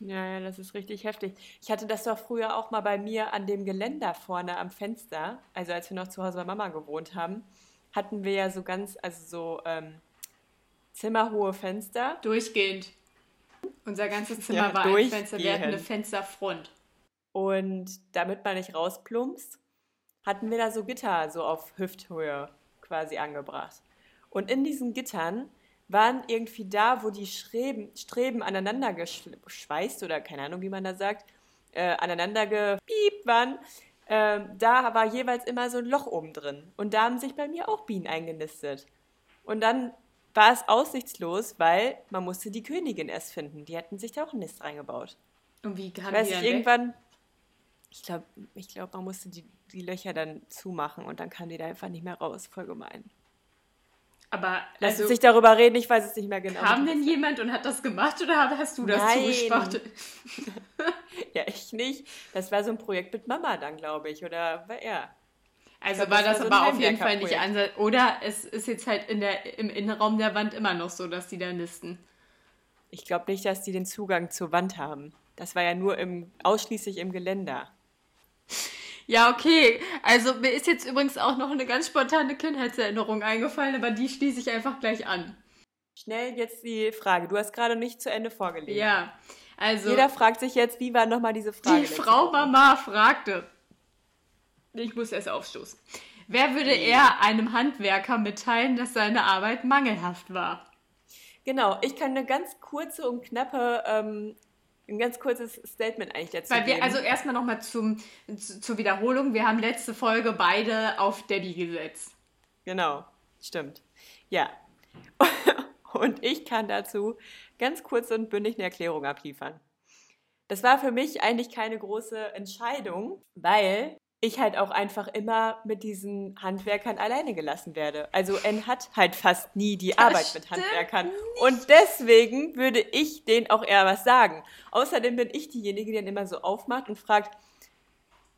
Ja, ja, das ist richtig heftig. Ich hatte das doch früher auch mal bei mir an dem Geländer vorne am Fenster. Also als wir noch zu Hause bei Mama gewohnt haben, hatten wir ja so ganz, also so ähm, zimmerhohe Fenster. Durchgehend. Unser ganzes Zimmer Ja, war ein Fenster. Wir hatten eine. Fensterfront. Und damit man nicht rausplumpst, hatten wir da so Gitter so auf Hüfthöhe quasi angebracht. Und in diesen Gittern waren irgendwie da, wo die Streben, Streben aneinander geschweißt oder keine Ahnung, wie man da sagt, äh, aneinander gepiept waren, äh, da war jeweils immer so ein Loch oben drin. Und da haben sich bei mir auch Bienen eingenistet. Und dann war es aussichtslos, weil man musste die Königin erst finden. Die hatten sich da auch ein Nest reingebaut. Und wie haben Weiß die ich, irgendwann, ich glaube, ich glaub, man musste die, die Löcher dann zumachen und dann kam die da einfach nicht mehr raus. Voll gemein. Aber Lass also, uns nicht darüber reden, ich weiß es nicht mehr genau. kam denn jemand und hat das gemacht oder hast du das Nein. zugespachtet? Ja, ich nicht. Das war so ein Projekt mit Mama dann, glaube ich. Oder war er? Also glaub, war das das war so aber auf jeden Fall nicht. Ansatz. Oder es ist jetzt halt in der, im Innenraum der Wand immer noch so, dass die da nisten. Ich glaube nicht, dass die den Zugang zur Wand haben. Das war ja nur im, ausschließlich im Geländer. Ja, okay. Also mir ist jetzt übrigens auch noch eine ganz spontane Kindheitserinnerung eingefallen, aber die schließe ich einfach gleich an. Schnell jetzt die Frage. Du hast gerade nicht zu Ende vorgelesen. Ja, also Jeder fragt sich jetzt, wie war nochmal diese Frage? die Frau? Mama fragte. Ich muss erst aufstoßen. Wer würde eher einem Handwerker mitteilen, dass seine Arbeit mangelhaft war? Genau, ich kann eine ganz kurze und knappe, ähm, ein ganz kurzes Statement eigentlich dazu Weil wir, geben. also erstmal nochmal zum, zu, zur Wiederholung. Wir haben letzte Folge beide auf Debbie gesetzt. Genau, stimmt. Ja. Und ich kann dazu ganz kurz und bündig eine Erklärung abliefern. Das war für mich eigentlich keine große Entscheidung, weil ich halt auch einfach immer mit diesen Handwerkern alleine gelassen werde. Also N hat halt fast nie die Arbeit mit Handwerkern. Und deswegen würde ich denen auch eher was sagen. Außerdem bin ich diejenige, die dann immer so aufmacht und fragt,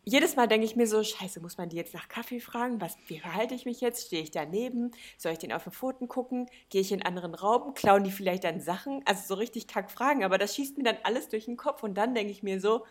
jedes Mal denke ich mir so, scheiße, muss man die jetzt nach Kaffee fragen? Was, wie verhalte ich mich jetzt? Stehe ich daneben? Soll ich den auf den Pfoten gucken? Gehe ich in einen anderen Raum? Klauen die vielleicht dann Sachen? Also so richtig kack Fragen, aber das schießt mir dann alles durch den Kopf und dann denke ich mir so,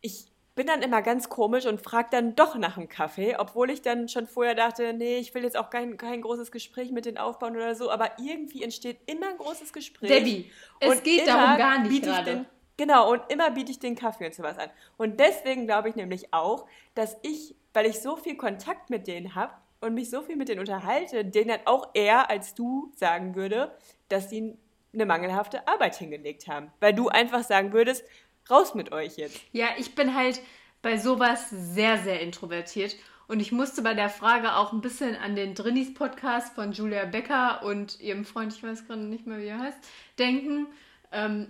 ich bin dann immer ganz komisch und frage dann doch nach einem Kaffee, obwohl ich dann schon vorher dachte, nee, ich will jetzt auch kein, kein großes Gespräch mit denen aufbauen oder so, aber irgendwie entsteht immer ein großes Gespräch. Debbie, es Und geht darum gar nicht gerade. Genau, und immer biete ich den Kaffee und sowas an. Und deswegen glaube ich nämlich auch, dass ich, weil ich so viel Kontakt mit denen habe und mich so viel mit denen unterhalte, denen dann auch eher als du sagen würde, dass sie eine mangelhafte Arbeit hingelegt haben. Weil du einfach sagen würdest, raus mit euch jetzt. Ja, ich bin halt bei sowas sehr, sehr introvertiert. Und ich musste bei der Frage auch ein bisschen an den Drinnies-Podcast von Julia Becker und ihrem Freund, ich weiß gerade nicht mehr, wie er heißt, denken. Ähm,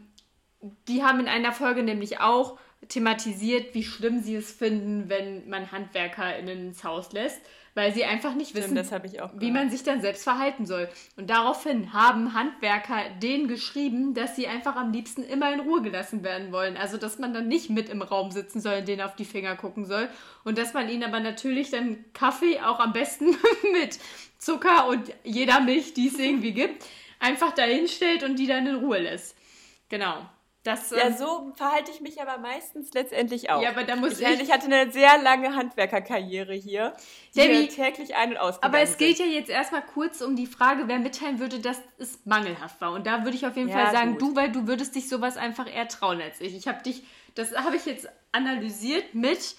die haben in einer Folge nämlich auch thematisiert, wie schlimm sie es finden, wenn man HandwerkerInnen ins Haus lässt, weil sie einfach nicht wissen, ich auch wie man sich dann selbst verhalten soll. Und daraufhin haben Handwerker denen geschrieben, dass sie einfach am liebsten immer in Ruhe gelassen werden wollen. Also, dass man dann nicht mit im Raum sitzen soll denen auf die Finger gucken soll. Und dass man ihnen aber natürlich dann Kaffee auch am besten mit Zucker und jeder Milch, die es irgendwie gibt, einfach dahin stellt und die dann in Ruhe lässt. Genau. Das, Ja, ähm, so verhalte ich mich aber meistens letztendlich auch. Ja, aber da muss ich, ich- ich hatte eine sehr lange Handwerkerkarriere hier, die Debbie, täglich ein- und ausgegangen Aber es geht sind. ja jetzt erstmal kurz um die Frage, wer mitteilen würde, dass es mangelhaft war. Und da würde ich auf jeden Ja, Fall sagen, gut. du, weil du würdest dich sowas einfach eher trauen als ich. Ich habe dich, das habe ich jetzt analysiert mit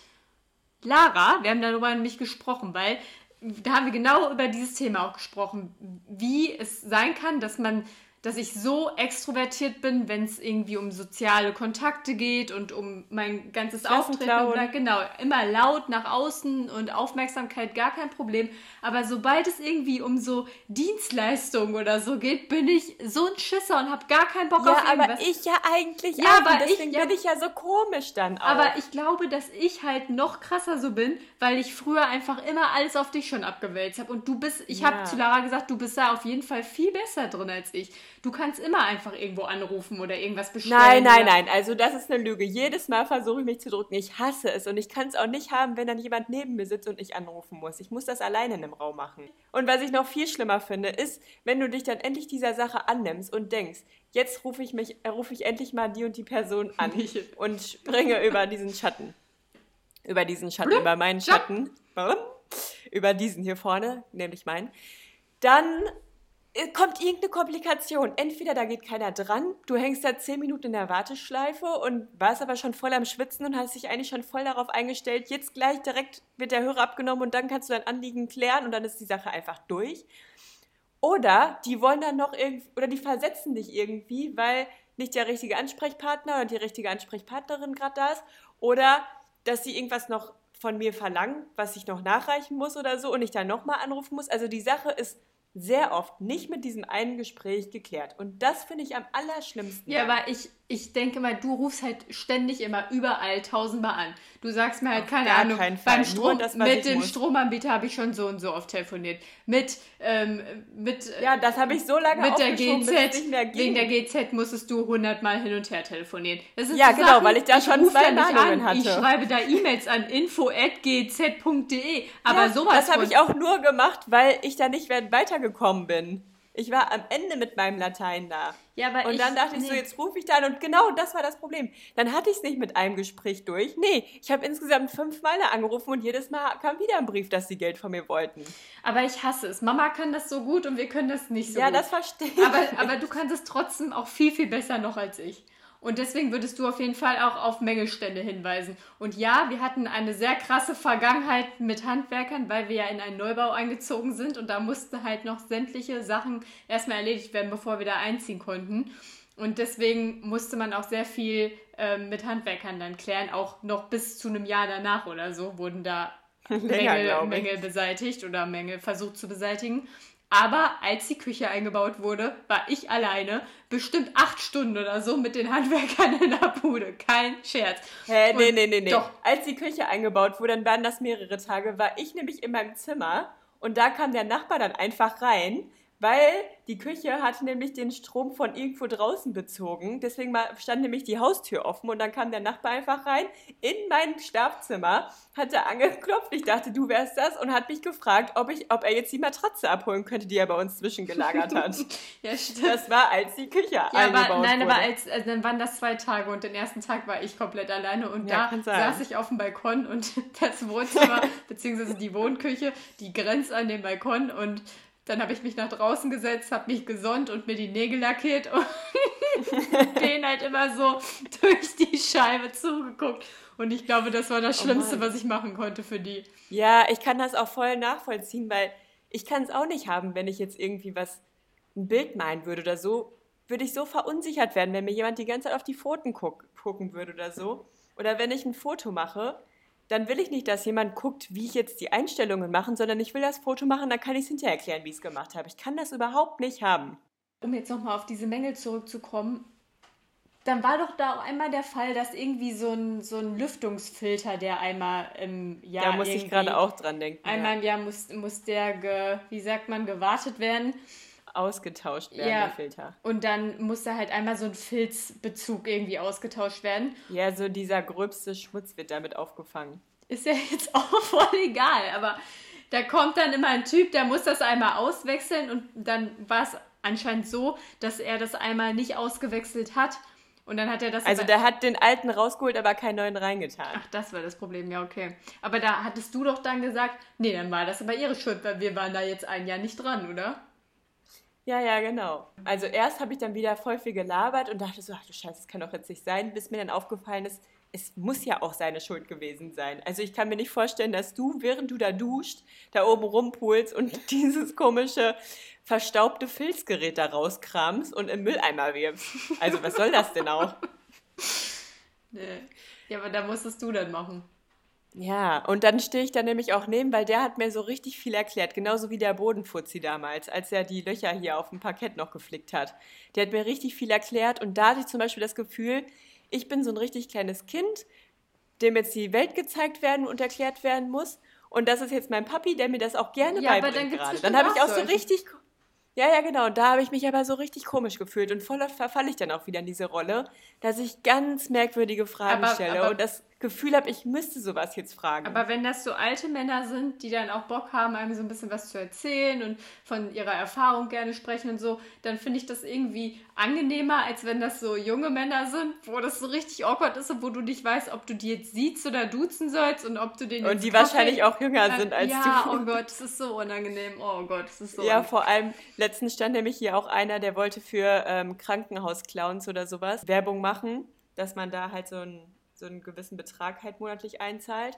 Lara. Wir haben darüber nämlich gesprochen, weil da haben wir genau über dieses Thema auch gesprochen, wie es sein kann, dass man dass ich so extrovertiert bin, wenn es irgendwie um soziale Kontakte geht und um mein ganzes Auftreten. Genau, immer laut nach außen und Aufmerksamkeit gar kein Problem. Aber sobald es irgendwie um so Dienstleistungen oder so geht, bin ich so ein Schisser und habe gar keinen Bock Ja, auf aber irgendwas. ich ja eigentlich Ja, auch. aber deswegen ich- ja. bin ich ja so komisch dann auch. Aber ich glaube, dass ich halt noch krasser so bin, weil ich früher einfach immer alles auf dich schon abgewälzt habe. Und du bist, ich Ja. habe zu Lara gesagt, du bist da auf jeden Fall viel besser drin als ich. Du kannst immer einfach irgendwo anrufen oder irgendwas bestellen. Nein, nein, nein. Also das ist eine Lüge. Jedes Mal versuche ich mich zu drücken. Ich hasse es und ich kann es auch nicht haben, wenn dann jemand neben mir sitzt und ich anrufen muss. Ich muss das alleine in einem Raum machen. Und was ich noch viel schlimmer finde, ist, wenn du dich dann endlich dieser Sache annimmst und denkst, jetzt rufe ich mich, äh, rufe ich endlich mal die und die Person an und springe über diesen Schatten. Über diesen Schatten, über meinen Schatt. Schatten. Über diesen hier vorne, nämlich meinen. Dann kommt irgendeine Komplikation. Entweder da geht keiner dran, du hängst da zehn Minuten in der Warteschleife und warst aber schon voll am Schwitzen und hast dich eigentlich schon voll darauf eingestellt, jetzt gleich direkt wird der Hörer abgenommen und dann kannst du dein Anliegen klären und dann ist die Sache einfach durch. Oder die wollen dann noch irgendwie, oder die versetzen dich irgendwie, weil nicht der richtige Ansprechpartner oder die richtige Ansprechpartnerin gerade da ist. Oder dass sie irgendwas noch von mir verlangen, was ich noch nachreichen muss oder so und ich dann nochmal anrufen muss. Also die Sache ist sehr oft nicht mit diesem einen Gespräch geklärt. Und das finde ich am allerschlimmsten. Ja, aber ich, ich denke mal, du rufst halt ständig immer überall tausendmal an. Du sagst mir halt, Auf keine Ahnung, Fall. beim Strom, das, mit ich dem muss. Stromanbieter habe ich schon so und so oft telefoniert. Mit, ähm, mit, ja, das habe ich so lange mit der GZ, nicht mehr ging. wegen der GZ musstest du hundertmal hin und her telefonieren. Ja, genau, Sachen, weil ich da schon ruf zwei Mahnungen an. Ich hatte. schreibe da E-Mails an info.gz.de. Aber ja, sowas Das habe ich auch nur gemacht, weil ich da nicht weitergekommen bin. Ich war am Ende mit meinem Latein da. Ja, aber und ich- dann dachte ich so, nee. jetzt rufe ich da an. Und genau das war das Problem. Dann hatte ich es nicht mit einem Gespräch durch. Nee, ich habe insgesamt fünfmal angerufen und jedes Mal kam wieder ein Brief, dass sie Geld von mir wollten. Aber ich hasse es. Mama kann das so gut und wir können das nicht so ja, gut. das verstehe ich. aber, aber du kannst es trotzdem auch viel, viel besser noch als ich. Und deswegen würdest du auf jeden Fall auch auf Mängelstände hinweisen. Und ja, wir hatten eine sehr krasse Vergangenheit mit Handwerkern, weil wir ja in einen Neubau eingezogen sind und da mussten halt noch sämtliche Sachen erstmal erledigt werden, bevor wir da einziehen konnten. Und deswegen musste man auch sehr viel ähm, mit Handwerkern dann klären, auch noch bis zu einem Jahr danach oder so wurden da Länger, Mängel. Mängel beseitigt oder Mängel versucht zu beseitigen. Aber als die Küche eingebaut wurde, war ich alleine, bestimmt acht Stunden oder so mit den Handwerkern in der Bude. Kein Scherz. Hä, nee, Und- nee, nee, nee. Doch. Als die Küche eingebaut wurde, dann waren das mehrere Tage, war ich nämlich in meinem Zimmer und da kam der Nachbar dann einfach rein, weil die Küche hatte nämlich den Strom von irgendwo draußen bezogen. Deswegen stand nämlich die Haustür offen und dann kam der Nachbar einfach rein in mein Schlafzimmer, hat da angeklopft. Ich dachte, du wärst das und hat mich gefragt, ob, ich, ob er jetzt die Matratze abholen könnte, die er bei uns zwischengelagert hat. Ja, stimmt. Das war, als die Küche Ja, eingebaut aber nein, wurde. aber als, also dann waren das zwei Tage und den ersten Tag war ich komplett alleine und Ja, da saß ich auf dem Balkon und das Wohnzimmer beziehungsweise die Wohnküche, die grenzt an den Balkon und dann habe ich mich nach draußen gesetzt, habe mich gesonnt und mir die Nägel lackiert und den halt immer so durch die Scheibe zugeguckt. Und ich glaube, das war das Oh Schlimmste, Mann. was ich machen konnte für die. Ja, ich kann das auch voll nachvollziehen, weil ich kann es auch nicht haben, wenn ich jetzt irgendwie was, ein Bild malen würde oder so, würde ich so verunsichert werden, wenn mir jemand die ganze Zeit auf die Pfoten guck, gucken würde oder so. Oder wenn ich ein Foto mache, dann will ich nicht, dass jemand guckt, wie ich jetzt die Einstellungen mache, sondern ich will das Foto machen, dann kann ich es hinterher erklären, wie ich es gemacht habe. Ich kann das überhaupt nicht haben. um jetzt nochmal auf diese Mängel zurückzukommen, dann war doch da auch einmal der Fall, dass irgendwie so ein, so ein Lüftungsfilter, der einmal im Jahr. da muss ich gerade auch dran denken. Einmal ja. im Jahr muss, muss der, ge, wie sagt man, gewartet werden. Ausgetauscht werden, Ja. der Filter. Und dann muss da halt einmal so ein Filzbezug irgendwie ausgetauscht werden. Ja, so dieser gröbste Schmutz wird damit aufgefangen. Ist ja jetzt auch voll egal, aber da kommt dann immer ein Typ, der muss das einmal auswechseln und dann war es anscheinend so, dass er das einmal nicht ausgewechselt hat und dann hat er das Also der hat den alten rausgeholt, aber keinen neuen reingetan. Ach, das war das Problem, ja, okay. Aber da hattest du doch dann gesagt, nee, dann war das aber ihre Schuld, weil wir waren da jetzt ein Jahr nicht dran, oder? Ja, ja, genau. Also erst habe ich dann wieder voll viel gelabert und dachte so, ach du Scheiße, das kann doch jetzt nicht sein, bis mir dann aufgefallen ist, es muss ja auch seine Schuld gewesen sein. Also ich kann mir nicht vorstellen, dass du, während du da duscht, da oben rumpulst und dieses komische verstaubte Filzgerät da rauskramst und im Mülleimer wirfst. Also was soll das denn auch? Nee. Ja, aber da musstest du dann machen. Ja, und dann stehe ich da nämlich auch neben, weil der hat mir so richtig viel erklärt, genauso wie der Bodenfuzzi damals, als er die Löcher hier auf dem Parkett noch geflickt hat. Der hat mir richtig viel erklärt und da hatte ich zum Beispiel das Gefühl, ich bin so ein richtig kleines Kind, dem jetzt die Welt gezeigt werden und erklärt werden muss. Und das ist jetzt mein Papi, der mir das auch gerne Ja, aber beibringt dann gibt's gerade. Dann habe ich auch so richtig... Ja, ja, genau. Und da habe ich mich aber so richtig komisch gefühlt und voll oft verfalle ich dann auch wieder in diese Rolle, dass ich ganz merkwürdige Fragen Aber- stelle aber- und das Gefühl habe, ich müsste sowas jetzt fragen. Aber wenn das so alte Männer sind, die dann auch Bock haben, einem so ein bisschen was zu erzählen und von ihrer Erfahrung gerne sprechen und so, dann finde ich das irgendwie angenehmer, als wenn das so junge Männer sind, wo das so richtig awkward ist und wo du nicht weißt, ob du die jetzt siehst oder duzen sollst und ob du den Und die wahrscheinlich auch jünger sind als ja, du. oh Gott, das ist so unangenehm. Oh Gott, das ist so Ja, vor allem, letztens stand nämlich hier auch einer, der wollte für ähm, Krankenhausclowns oder sowas Werbung machen, dass man da halt so einen, so einen gewissen Betrag halt monatlich einzahlt.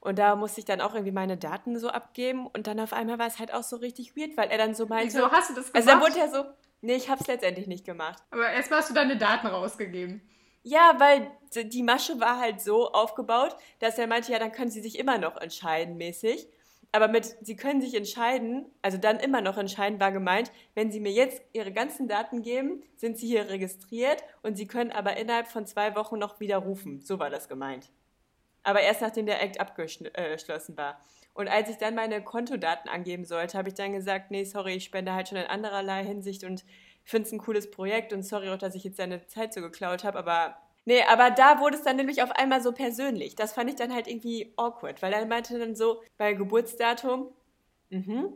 Und da musste ich dann auch irgendwie meine Daten so abgeben und dann auf einmal war es halt auch so richtig weird, weil er dann so meinte. Wieso hast du das also dann gemacht? wurde er so, nee, ich hab's letztendlich nicht gemacht. Aber erstmal hast du deine Daten rausgegeben. Ja, weil die Masche war halt so aufgebaut, dass er meinte, ja, dann können sie sich immer noch entscheiden, mäßig. Aber mit, sie können sich entscheiden, also dann immer noch entscheiden, war gemeint, wenn sie mir jetzt ihre ganzen Daten geben, sind sie hier registriert und sie können aber innerhalb von zwei Wochen noch widerrufen. So war das gemeint. Aber erst nachdem der Act abgeschlossen war. Und als ich dann meine Kontodaten angeben sollte, habe ich dann gesagt, nee, sorry, ich spende halt schon in andererlei Hinsicht und finde es ein cooles Projekt und sorry auch, dass ich jetzt deine Zeit so geklaut habe, aber nee, aber da wurde es dann nämlich auf einmal so persönlich. Das fand ich dann halt irgendwie awkward, weil er meinte dann so bei Geburtsdatum, mhm,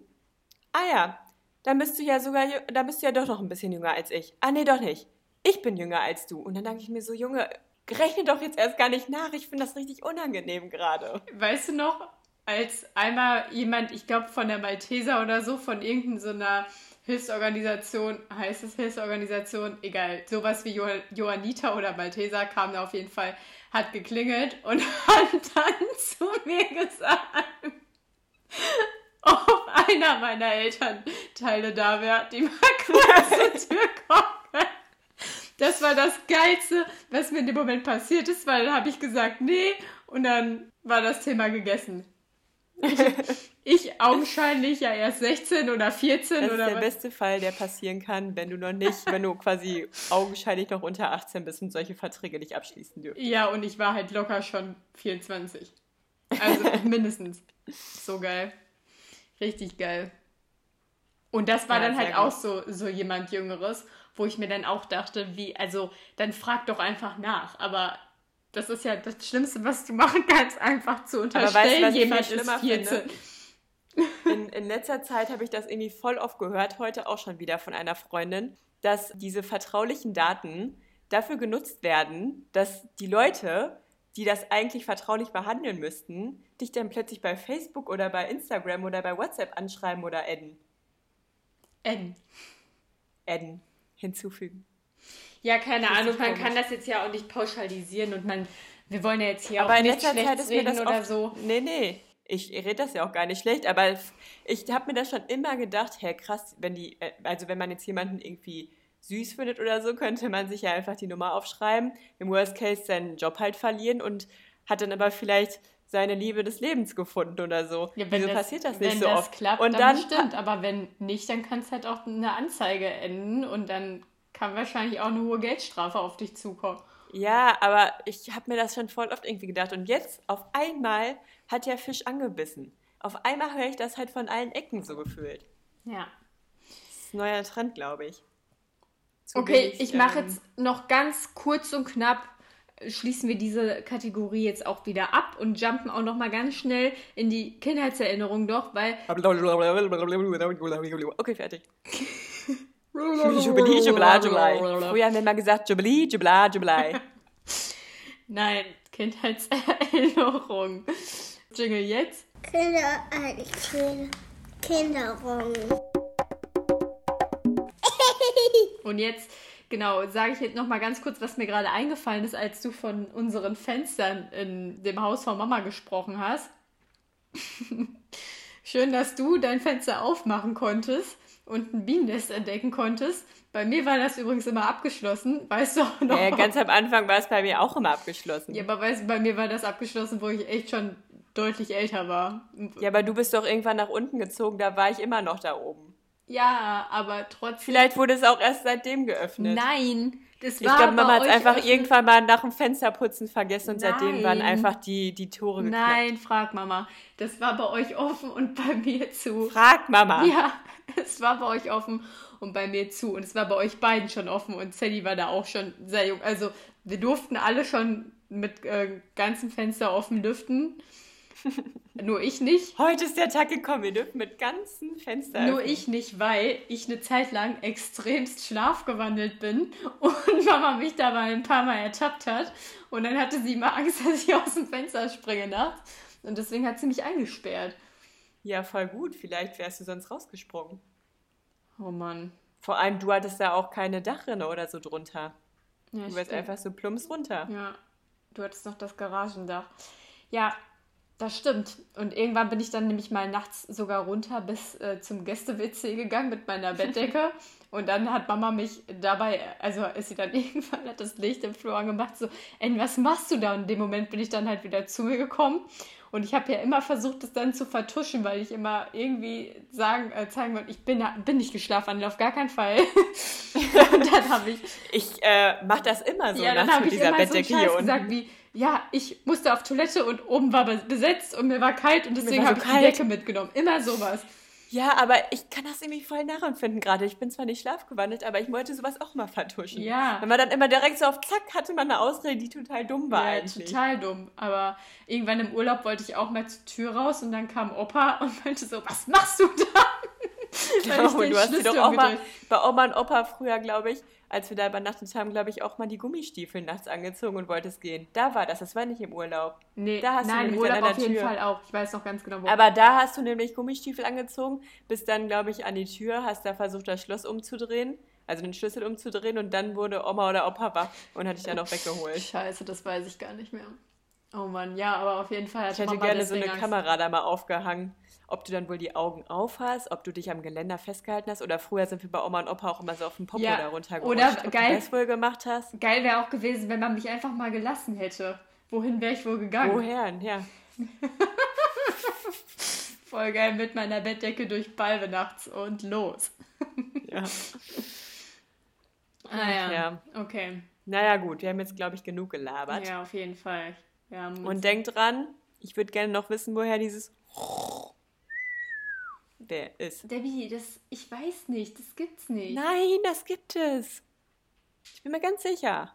ah ja, dann bist du ja sogar, dann bist du ja doch noch ein bisschen jünger als ich. Ah nee, doch nicht. Ich bin jünger als du. Und dann dachte ich mir so, Junge, rechne doch jetzt erst gar nicht nach. Ich finde das richtig unangenehm gerade. Weißt du noch, als einmal jemand, ich glaube von der Malteser oder so, von irgendeiner so Hilfsorganisation, heißt es Hilfsorganisation, egal, sowas wie jo Johanniter oder Malteser kam da auf jeden Fall, hat geklingelt und hat dann zu mir gesagt, ob einer meiner Elternteile da wäre, die mal kurz zur Tür kommen. Das war das Geilste, was mir in dem Moment passiert ist, weil dann habe ich gesagt, nee, und dann war das Thema gegessen. Ich, ich augenscheinlich ja erst 16 oder 14 Das ist oder der was. beste Fall, der passieren kann, wenn du noch nicht, wenn du quasi augenscheinlich noch unter 18 bist und solche Verträge nicht abschließen dürfen. Ja, und ich war halt locker schon 24. Also mindestens. So geil. Richtig geil. Und das war Ja, dann halt sehr auch so, so jemand Jüngeres, wo ich mir dann auch dachte, wie, also, dann frag doch einfach nach. Aber das ist ja das Schlimmste, was du machen kannst, einfach zu weißt unterstellen, was ich jemand ist schlimmer 14. finde? In, in letzter Zeit habe ich das irgendwie voll oft gehört, heute auch schon wieder von einer Freundin, dass diese vertraulichen Daten dafür genutzt werden, dass die Leute, die das eigentlich vertraulich behandeln müssten, dich dann plötzlich bei Facebook oder bei Instagram oder bei WhatsApp anschreiben oder adden. N. Adden. Hinzufügen. Ja, keine Ahnung, man komisch. kann das jetzt ja auch nicht pauschalisieren und man, wir wollen ja jetzt hier Aber auch nicht schlecht Zeit ist mir reden das oder oft, so. Nee, nee. Ich rede das ja auch gar nicht schlecht, aber ich habe mir das schon immer gedacht, hey krass, wenn die, äh, also wenn man jetzt jemanden irgendwie süß findet oder so, könnte man sich ja einfach die Nummer aufschreiben, im Worst Case seinen Job halt verlieren und hat dann aber vielleicht seine Liebe des Lebens gefunden oder so. Ja, wenn Wieso das, passiert das nicht so das oft? klappt, und dann, dann bestimmt. Aber wenn nicht, dann kann es halt auch eine Anzeige enden und dann kann wahrscheinlich auch eine hohe Geldstrafe auf dich zukommen. Ja, aber ich habe mir das schon voll oft irgendwie gedacht. Und jetzt auf einmal hat der Fisch angebissen. Auf einmal höre ich das halt von allen Ecken so gefühlt. Ja. Das ist ein neuer Trend, glaube ich. Zu Okay, wenig, ich mache ähm, jetzt noch ganz kurz und knapp schließen wir diese Kategorie jetzt auch wieder ab und jumpen auch noch mal ganz schnell in die Kindheitserinnerung doch, weil Okay, fertig. Jubilee, Jubilei, Jubilei. Früher haben wir immer gesagt Jubilee, Jubilei, Jubilei. Nein, Kindheitserinnerung. Jingle jetzt. Kinder, äh, Kinder, Kinderung. Und jetzt genau, sage ich jetzt noch mal ganz kurz, was mir gerade eingefallen ist, als du von unseren Fenstern in dem Haus von Mama gesprochen hast. Schön, dass du dein Fenster aufmachen konntest und ein Bienennest entdecken konntest. Bei mir war das übrigens immer abgeschlossen, weißt du auch noch? Ja, ganz am Anfang war es bei mir auch immer abgeschlossen. Ja, aber weißt bei mir war das abgeschlossen, wo ich echt schon deutlich älter war. Ja, aber du bist doch irgendwann nach unten gezogen, da war ich immer noch da oben. Ja, aber trotzdem. Vielleicht wurde es auch erst seitdem geöffnet. Nein, das Ich war glaube, Mama hat es einfach öffnen- irgendwann mal nach dem Fensterputzen vergessen und seitdem waren Nein. einfach die, die Tore geknackt. Nein, frag Mama. Das war bei euch offen und bei mir zu. Frag Mama. Ja, es war bei euch offen und bei mir zu. Und es war bei euch beiden schon offen und Sally war da auch schon sehr jung. Also wir durften alle schon mit äh, ganzem Fenster offen lüften. Nur ich nicht. Heute ist der Tag gekommen, wir dürfen mit ganzen Fenstern. Nur ich nicht, weil ich eine Zeit lang extremst schlafgewandelt bin und Mama mich dabei ein paar Mal ertappt hat. Und dann hatte sie immer Angst, dass ich aus dem Fenster springe nachts. Und deswegen hat sie mich eingesperrt. Ja, voll gut. Vielleicht wärst du sonst rausgesprungen. Oh Mann. Vor allem, du hattest da auch keine Dachrinne oder so drunter. Ja, Du wärst stimmt. einfach so plumps runter. Ja, du hattest noch das Garagendach. Ja, das stimmt. Und irgendwann bin ich dann nämlich mal nachts sogar runter bis äh, zum Gäste-WC gegangen mit meiner Bettdecke. Und dann hat Mama mich dabei, also ist sie dann irgendwann, hat das Licht im Flur angemacht, so, Annie, was machst du da? Und in dem Moment bin ich dann halt wieder zu mir gekommen. Und ich habe ja immer versucht, das dann zu vertuschen, weil ich immer irgendwie sagen, äh, zeigen wollte, ich bin, bin nicht geschlafen, auf gar keinen Fall. und dann habe ich Ich äh, mach das immer so ja, ich dieser so Bettdecke Scheiß hier unten. gesagt wie, ja, ich musste auf Toilette und oben war be- besetzt und mir war kalt und deswegen war habe so ich die. Decke mitgenommen. Immer sowas. Ja, aber ich kann das irgendwie voll nachempfinden gerade. Ich bin zwar nicht schlafgewandelt, aber ich wollte sowas auch mal vertuschen. Ja. Wenn man dann immer direkt so auf Zack hatte man eine Ausrede, die total dumm war Ja, eigentlich. total dumm. Aber irgendwann im Urlaub wollte ich auch mal zur Tür raus und dann kam Opa und meinte so, was machst du da? Genau, du hast Schlüssel doch auch mal bei Oma und Opa früher, glaube ich, als wir da übernachtet haben, glaube ich, auch mal die Gummistiefel nachts angezogen und wolltest gehen. Da war das, das war nicht im Urlaub. Nee, Da hast du nein, im nämlich an Urlaub auf jeden Tür. Fall auch. Ich weiß noch ganz genau, wo. Aber da hast du nämlich Gummistiefel angezogen, bist dann, glaube ich, an die Tür, hast da versucht, das Schloss umzudrehen, also den Schlüssel umzudrehen und dann wurde Oma oder Opa wach und hat dich dann auch weggeholt. Scheiße, das weiß ich gar nicht mehr. Oh Mann, ja, aber auf jeden Fall hat Ich hätte Mama gerne so eine Angst. Kamera da mal aufgehangen. Ob du dann wohl die Augen auf hast, ob du dich am Geländer festgehalten hast oder früher sind wir bei Oma und Opa auch immer so auf dem Popo Ja, da runtergerutscht. oder ob geil- du das wohl gemacht hast. Geil wäre auch gewesen, wenn man mich einfach mal gelassen hätte. Wohin wäre ich wohl gegangen? Woher? Ja. Voll geil mit meiner Bettdecke durch Balve nachts und los. ja. Ah ja. Ja. Okay. Naja, gut, wir haben jetzt, glaube ich, genug gelabert. Ja, auf jeden Fall. Uns- Und denkt dran, ich würde gerne noch wissen, woher dieses der ist. Debbie, das, ich weiß nicht, das gibt's nicht. Nein, das gibt es. Ich bin mir ganz sicher.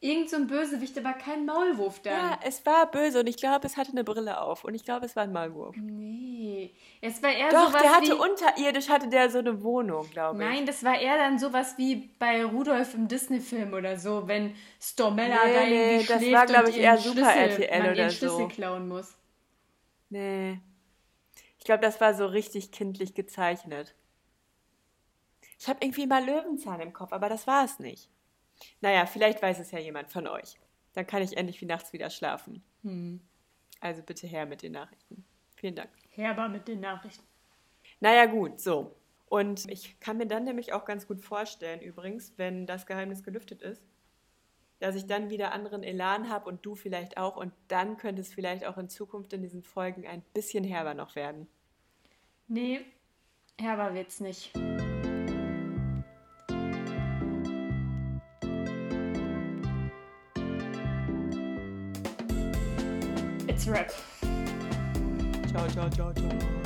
Irgend so ein Bösewicht, aber kein Maulwurf dann. Ja, es war böse und ich glaube, es hatte eine Brille auf und ich glaube, es war ein Maulwurf. Nee. Es war eher Doch, sowas der hatte wie... unterirdisch hatte der so eine Wohnung, glaube ich. Nein, das war eher dann sowas wie bei Rudolf im Disney-Film oder so, wenn Stormella Nee, da nee, irgendwie das schläft war, glaub und ich, eher Super RTL man oder so. Schlüssel klauen muss. Nee. Ich glaube, das war so richtig kindlich gezeichnet. Ich habe irgendwie mal Löwenzahn im Kopf, aber das war es nicht. Naja, vielleicht weiß es ja jemand von euch. Dann kann ich endlich wie nachts wieder schlafen. Hm. Also bitte her mit den Nachrichten. Vielen Dank. Herber mit den Nachrichten. Naja, gut, so. Und ich kann mir dann nämlich auch ganz gut vorstellen, übrigens, wenn das Geheimnis gelüftet ist, dass ich dann wieder anderen Elan habe und du vielleicht auch. Und dann könnte es vielleicht auch in Zukunft in diesen Folgen ein bisschen herber noch werden. Nee, herber wird's nicht. It's rap. Ciao, ciao, ciao, ciao.